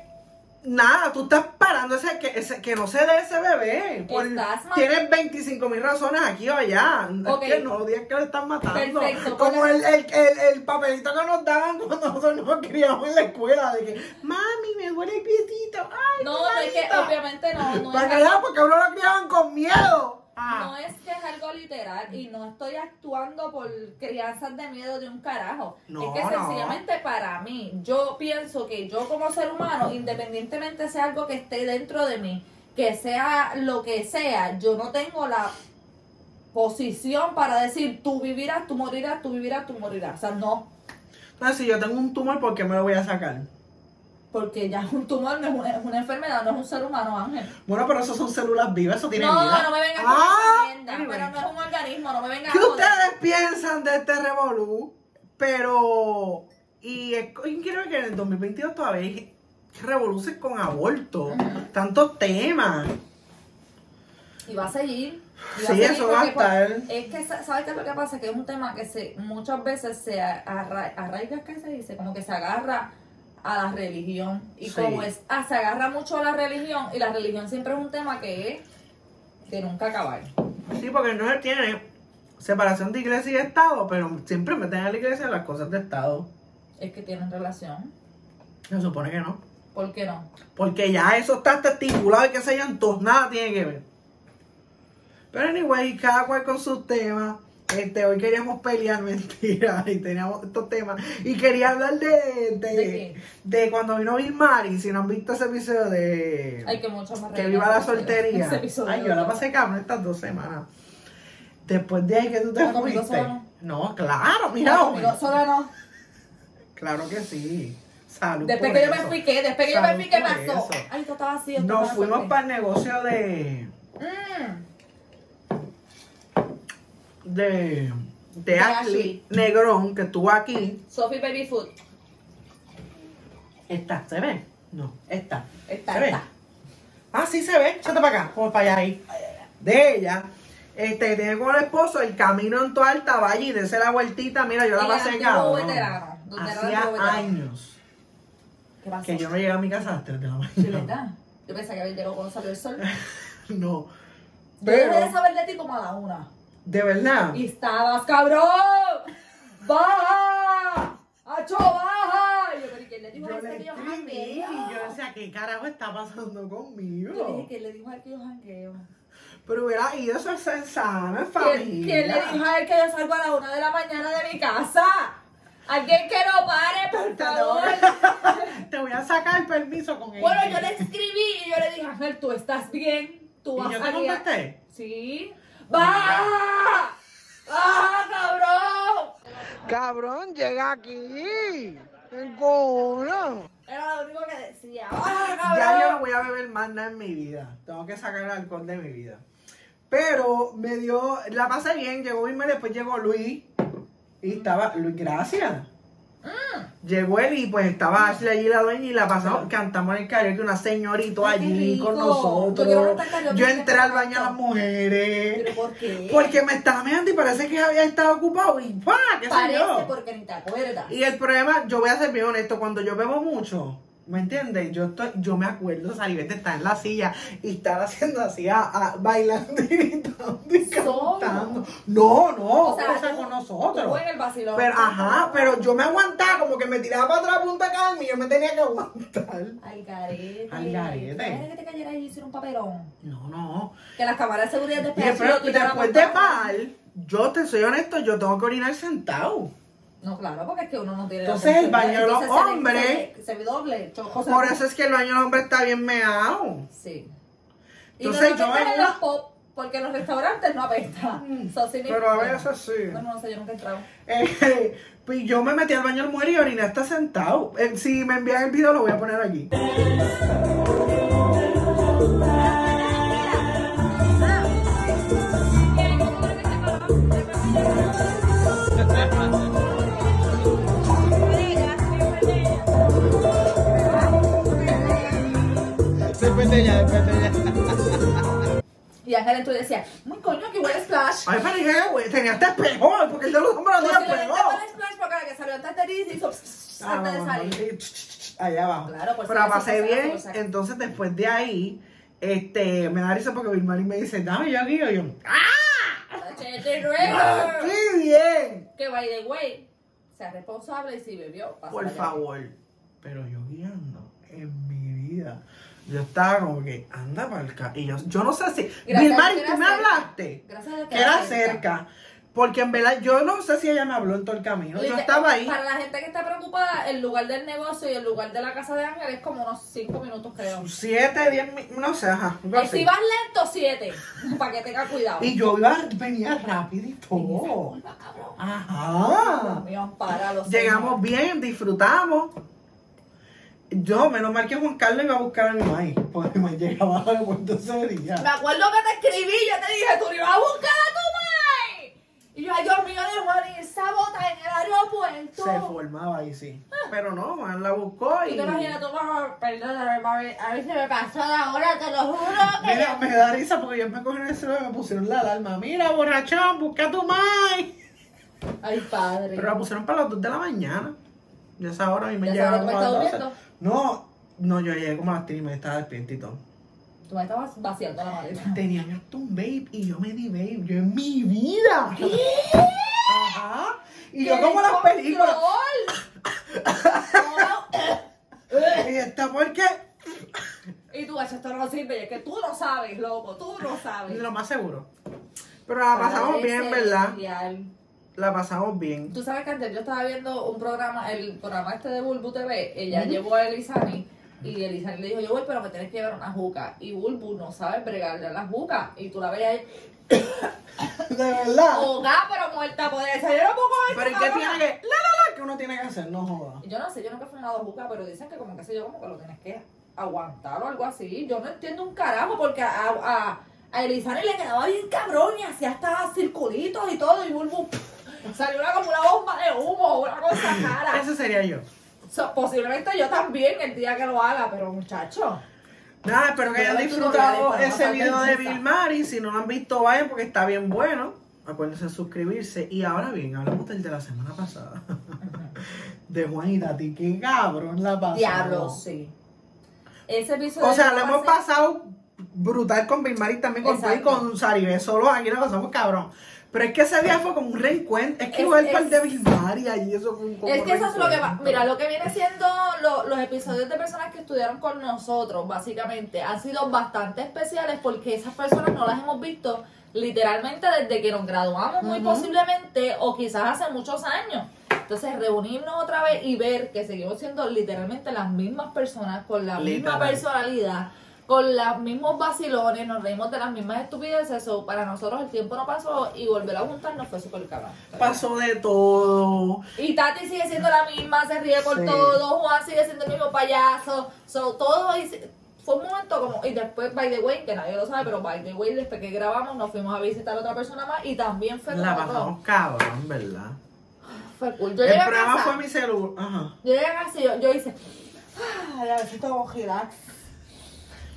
nada, tú estás parando ese, que, ese, que no se dé ese bebé. Por- tienes 25 mil razones aquí o allá. Ok. Es que no digas que le están matando. Perfecto, Como el, el, el, el papelito que nos daban cuando nosotros nos criamos en la escuela. De que, mami, me duele el piecito. Ay, No, no es que fulanita". obviamente no, no Para vean, porque uno lo criaban con miedo. Ah. No es que es algo literal y no estoy actuando por crianzas de miedo de un carajo. No, es que no. sencillamente para mí, yo pienso que yo como ser humano, independientemente sea algo que esté dentro de mí, que sea lo que sea, yo no tengo la posición para decir tú vivirás, tú morirás, tú vivirás, tú morirás. O sea, no. Entonces, si yo tengo un tumor, ¿por qué me lo voy a sacar? Porque ya un tumor no es una, es enfermedad, no es un ser humano, Ángel. Bueno, pero eso son células vivas, eso tiene No, vida. no me vengas con Ah, esa mierda, anyway. pero no es un organismo, no me vengas ¿Qué ustedes piensan de este revolú? Pero, y es increíble que en el 2022 todavía hay revoluciones con aborto, tantos temas. Y va a seguir. Sí, seguir eso va a pues, estar. Es que, sa- ¿sabes qué es lo que pasa? Que es un tema que se muchas veces se arra- arraiga, ¿qué se dice? Como que se agarra a la religión. Y Sí. como es, ah, se agarra mucho a la religión, y la religión siempre es un tema que es de nunca acabar. Sí, porque entonces tiene separación de iglesia y Estado, pero siempre meten a la iglesia las cosas de Estado. Es que tienen relación. Se supone que no. ¿Por qué no? Porque ya eso está estipulado y que se hayan todos, nada tiene que ver. Pero anyway, cada cual con sus temas. Este, hoy queríamos pelear, mentira, y teníamos estos temas. Y quería hablar de, de, ¿De de cuando vino Bill Murray, si no han visto ese episodio de Hay que mucho más Que viva la soltería. Ese episodio. Ay, yo la pasé cabrón estas dos semanas. Después de ahí que tú te ¿No fuiste. sola No, claro, mira. No, sola no. Claro que sí. Salud. Después que yo me fui, ¿qué? Después que yo me fui, ¿qué pasó? eso. Ay, esto estaba así. Nos fuimos para el negocio de. Mm. De. de De Ashley Ashley. Negrón, que estuvo aquí. Sophie Baby Food. Esta, ¿se ve? No, esta. Esta, ¿Se ve? Ah, sí se ve. Échate para acá. Vamos para allá ahí. De ella. Este, tiene con el esposo el camino en toda alta valle y de la vueltita. Mira, yo la pasé era el Hacía años ¿Qué pasó? que yo no llegué a mi casa a las 3 de la De mañana. verdad. Yo pensé que había llegado cuando salió el sol. No. Yo dejé de Pero, saber de ti como a la una. De verdad. Y estabas, cabrón. ¡Baja! ¡Acho, baja! Y yo, pero ¿y quién le dijo a Yo le que yo escribí y yo decía, ¿qué carajo está pasando Yo conmigo? dije, ¿quién le dijo a él que yo jangueo? Pero hubiera ido sano, es ¿Quién, familia. quién le dijo a él que yo salgo a la una de la mañana de mi casa? Alguien que lo pare, por favor. Te voy a sacar el permiso con él. Bueno, yo le escribí y yo le dije, Ángel, tú estás bien. Tú ¿Y vas yo a te contesté? Sí. ¡Va! ¡Ah, cabrón! Cabrón, llega aquí. ¡Qué cono! Era lo único que decía. ¡Ah, Ya yo no voy a beber más nada en mi vida. Tengo que sacar el alcohol de mi vida. Pero me dio, la pasé bien, llegó Irma, después llegó Luis. Y estaba, Luis, gracias. Llegó él y pues estaba Ashley allí la dueña y la pasamos, cantamos en el karaoke una qué allí con nosotros. Yo en entré al baño a las mujeres. ¿Pero por qué? Porque me estaba mirando y parece que había estado ocupado y ¡pa! ¿Qué Parece yo? porque ni te acuerdas. Y el problema, yo voy a ser bien honesto, cuando yo bebo mucho, ¿me entiendes? Yo estoy, yo me acuerdo, Saribete está en la silla y estar haciendo así, a, a- bailando y gritando y Solo. cantando. No, no, O sea, o sea, tú- con nosotros. en el vacilón. Pero, ajá, pero yo me aguantaba, como que me tiraba para atrás punta calma y yo me tenía que aguantar. Al garete. Al garete. Que te cayera y hiciera un papelón. No, no. Que las cámaras de seguridad PH lo tiraran después de par, yo te soy honesto, yo tengo que orinar sentado. No, claro, porque es que uno no tiene. Entonces, el baño de los Entonces, hombres- Se, ve doble. Por eso es que el baño de los hombres está bien meado. Sí. Y Entonces, no yo en los pop, porque en los restaurantes no apesta. So, sí me- Pero a veces sí. Bueno, no sé, yo nunca he entrado. Eh, pues yo me metí al baño de la mujer y oriné hasta sentado. Eh, si me envían el video lo voy a poner aquí. Ya, depende ya. Y Ángel entonces decía, muy coño, que huele splash. Ay, pero dije, güey, tenía este espejo, porque el de los hombres no Porque tenía espejo. huele splash porque la que salió antes de ti hizo pss, Ah, antes de salir. Allá abajo. Claro, por si Pero la pasé bien. Entonces, después de ahí, este, me da risa porque Vilmari me dice, dame yo aquí. Y yo, ¡ah! ¡Ah. ¡Qué bien! Que by the way, sea responsable y si bebió, pasa Por favor. Pero yo guiando en mi vida. Yo estaba como que, anda para el ca... Y yo, yo no sé si. Que tú me hablaste. Gracias a Que era cerca. Porque en verdad, yo no sé si ella me habló en todo el camino. Yo estaba ahí. Para la gente que está preocupada, el lugar del negocio y el lugar de la casa de Ángel es como unos 5 minutos, creo. Siete, diez, mi- no sé, ajá. Y si vas lento, 7. Para que tenga cuidado. Y yo iba, venía rapidito. Curva, cabrón. Ajá. Dios mío, ampáralo, Llegamos bien, disfrutamos. Yo, menos mal que Juan Carlos iba a buscar a mi maíz, porque me llegaba al aeropuerto ese día. Me acuerdo que te escribí, yo te dije, tú no ibas a buscar a tu madre. Y yo, ay Dios mío, de Juan, y esa bota en el muerto. Se formaba ahí, sí. Pero no, Juan la buscó ¿Tú y... te imaginas tú perdóname, mami, a ver si me pasó la hora, te lo juro que Mira, me da risa porque yo me cogí en el celular y me pusieron la alarma. Mira, borrachón, busca a tu mai. Ay, padre. Pero la pusieron para las 2 de la mañana. Y a esa hora a mí me ¿Y llegaba como a me las estás 12. No, no, yo llegué como a las 3 y me estaba despierto y todo. Tú me estabas vaciando la maleta. Tenía yo hasta un vape y yo me di vape. Yo en mi vida. Ajá. Y yo ¡Qué como las películas. Y esta porque y tú, esto no sirve, y es que tú no sabes, loco, tú no sabes. lo más seguro. Pero la pasamos bien, ¿verdad? La pasamos bien. Tú sabes que antes yo estaba viendo un programa, el programa este de Bulbu TV, ella llevó a Elizani y Elizani le dijo, yo voy, pero me tienes que llevar una juca. Y Bulbu no sabe bregarle a la juca. Y tú la veías ahí, De verdad. ahogada, pero muerta por eso. Yo no puedo comer Pero ¿y esta qué tiene que.? La, la, la, que uno tiene que hacer, no joda. Yo no sé, yo nunca he fumado juca, pero dicen que como que sé yo, como que lo tienes que aguantar o algo así. Yo no entiendo un carajo porque a, a, a Elizani le quedaba bien cabrón y hacía hasta circulitos y todo y Bulbu salió una, como una bomba de humo, una cosa cara. Ese sería yo. So, posiblemente yo también el día que lo haga, pero muchacho. Nada, espero que hayan hay disfrutado ese video de. Bill Mari. Si no lo han visto, vayan porque está bien bueno. Acuérdense de suscribirse. Y ahora bien, hablamos del de la semana pasada. de Juan y Tati. Qué cabrón la pasó. Diablo, sí. Ese episodio. O sea, lo hemos pasado brutal con Bill Mari también con Flo y Exacto. con Saribé. Solo aquí lo pasamos cabrón. Pero es que ese día fue como un reencuentro. Es que igual para el de Bill Mari allí eso fue un como Es que eso es lo que va. Mira, lo que viene siendo lo- los episodios de personas que estudiaron con nosotros, básicamente, han sido bastante especiales porque esas personas no las hemos visto literalmente desde que nos graduamos, muy posiblemente, o quizás hace muchos años. Entonces, reunirnos otra vez y ver que seguimos siendo literalmente las mismas personas, con la misma Literal. personalidad, con los mismos vacilones, nos reímos de las mismas estupideces. So, para nosotros el tiempo no pasó y volver a juntarnos fue súper cabrón. Pasó de todo. Y Tati sigue siendo la misma, se ríe por Sí. todo, Juan sigue siendo el mismo payaso. So, todo fue un momento como. Y después, by the way, que nadie lo sabe, pero by the way, después que grabamos, nos fuimos a visitar a otra persona más y también fue La pasamos cabrón, ¿verdad? Fue cool. Yo llegué El programa fue mi celular. Ajá. Yo llegué a casa y yo, yo hice. Ay, a ver si tengo relax.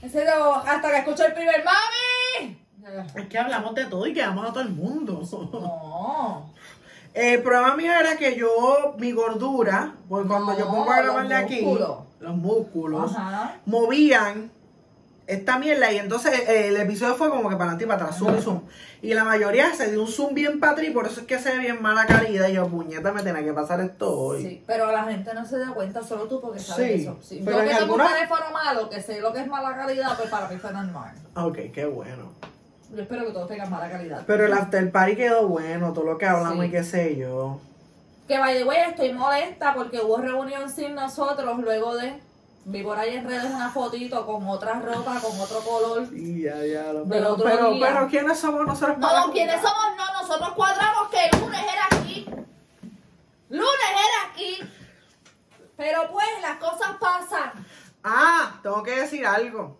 Hasta que escuché el primer ¡Mami! Es que hablamos de todo y quedamos a todo el mundo. No. El programa mío era que yo, mi gordura, pues cuando No, yo pongo a grabar de los aquí, músculos. los músculos, Ajá. movían esta mierda y entonces eh, el episodio fue como que para adelante y para atrás, zoom, zoom. Y la mayoría se dio un zoom bien y por eso es que se ve bien mala calidad y yo, puñeta, me tenía que pasar esto hoy. Sí, pero la gente no se da cuenta, solo tú porque sabes Sí, eso. Sí, pero yo que tengo alguna- un teléfono malo, que sé lo que es mala calidad, pues para mí fue normal. Ok, qué bueno. Yo espero que todos tengan mala calidad. Pero el after party quedó bueno, todo lo que hablamos Sí. y qué sé yo. Que by the way, estoy molesta porque hubo reunión sin nosotros luego de. Vi por ahí en redes una fotito con otra ropa, con otro color. Sí, ya, ya. lo- Pero, otro pero, día. pero, ¿quiénes somos nosotros para No, ¿quiénes somos? No, nosotros cuadramos que el lunes era aquí. Lunes era aquí. Pero pues las cosas pasan. Ah, tengo que decir algo.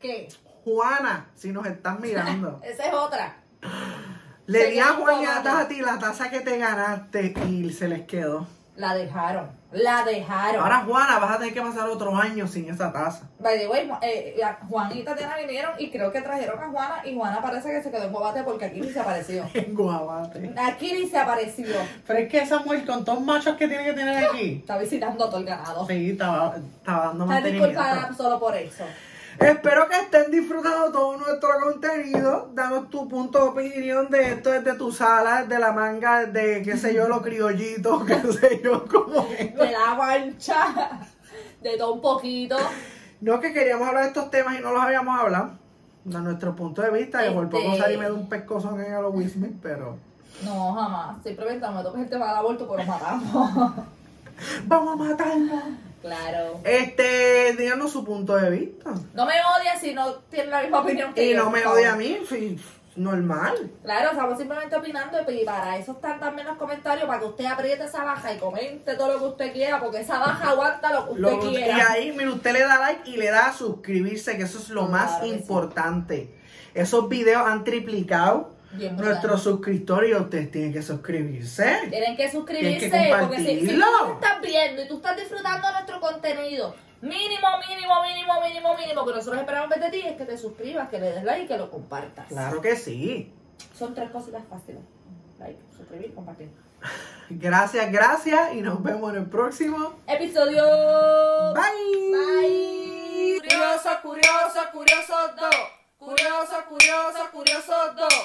¿Qué? Juana, si nos estás mirando. Esa es otra. Le di a Seguimos Juan y a. Tati la taza que te ganaste y se les quedó. La dejaron. La dejaron. Ahora, Juana, vas a tener que pasar otro año sin esa taza. By the way, eh, la- Juan y Tatiana vinieron y creo que trajeron a Juana y Juana parece que se quedó en Guabate porque aquí ni se apareció. En Guabate. Aquí ni se apareció. Pero es que esa mujer con todos los machos que tiene que tener aquí. Está visitando todo el ganado. Sí, estaba, estaba dando Está mantenimiento. disculpada solo por eso. Espero que estén disfrutando todo nuestro contenido. Danos tu punto de opinión de esto desde tu sala, desde la manga, de qué sé yo, los criollitos, qué sé yo, cómo es. De la guancha. De todo un poquito. No que queríamos hablar de estos temas y no los habíamos hablado. De nuestro punto de vista, que por Este- poco Sari me da un pescozón en el Wismith, pero. No, jamás. No me toques el tema del aborto, pero matamos. ¡Vamos a matarnos! Claro. Este, díganos su punto de vista. No me odies si no tienes la misma opinión que Y yo. no me odia a mí, sí, normal. Claro, estamos simplemente opinando y para eso están también los comentarios, para que usted apriete esa baja y comente todo lo que usted quiera, porque esa baja aguanta lo que usted Lo- y quiera. ahí, mira, usted le da like y le da a suscribirse, que eso es lo Claro más sí. importante. Esos videos han triplicado Bien brutal. nuestros suscriptores y ustedes tienen que suscribirse. Tienen que suscribirse Tienen que porque si, si tú estás viendo y tú estás disfrutando de nuestro contenido, mínimo, mínimo, mínimo, mínimo, mínimo que nosotros esperamos ver de ti es que te suscribas, que le des like y que lo compartas. Claro que sí. Son tres cositas fáciles. Like, suscribir, compartir. Gracias, gracias y nos vemos en el próximo. Episodio. Bye. Bye. Curioso, curioso, curioso dos. Curioso, curioso, curioso dos.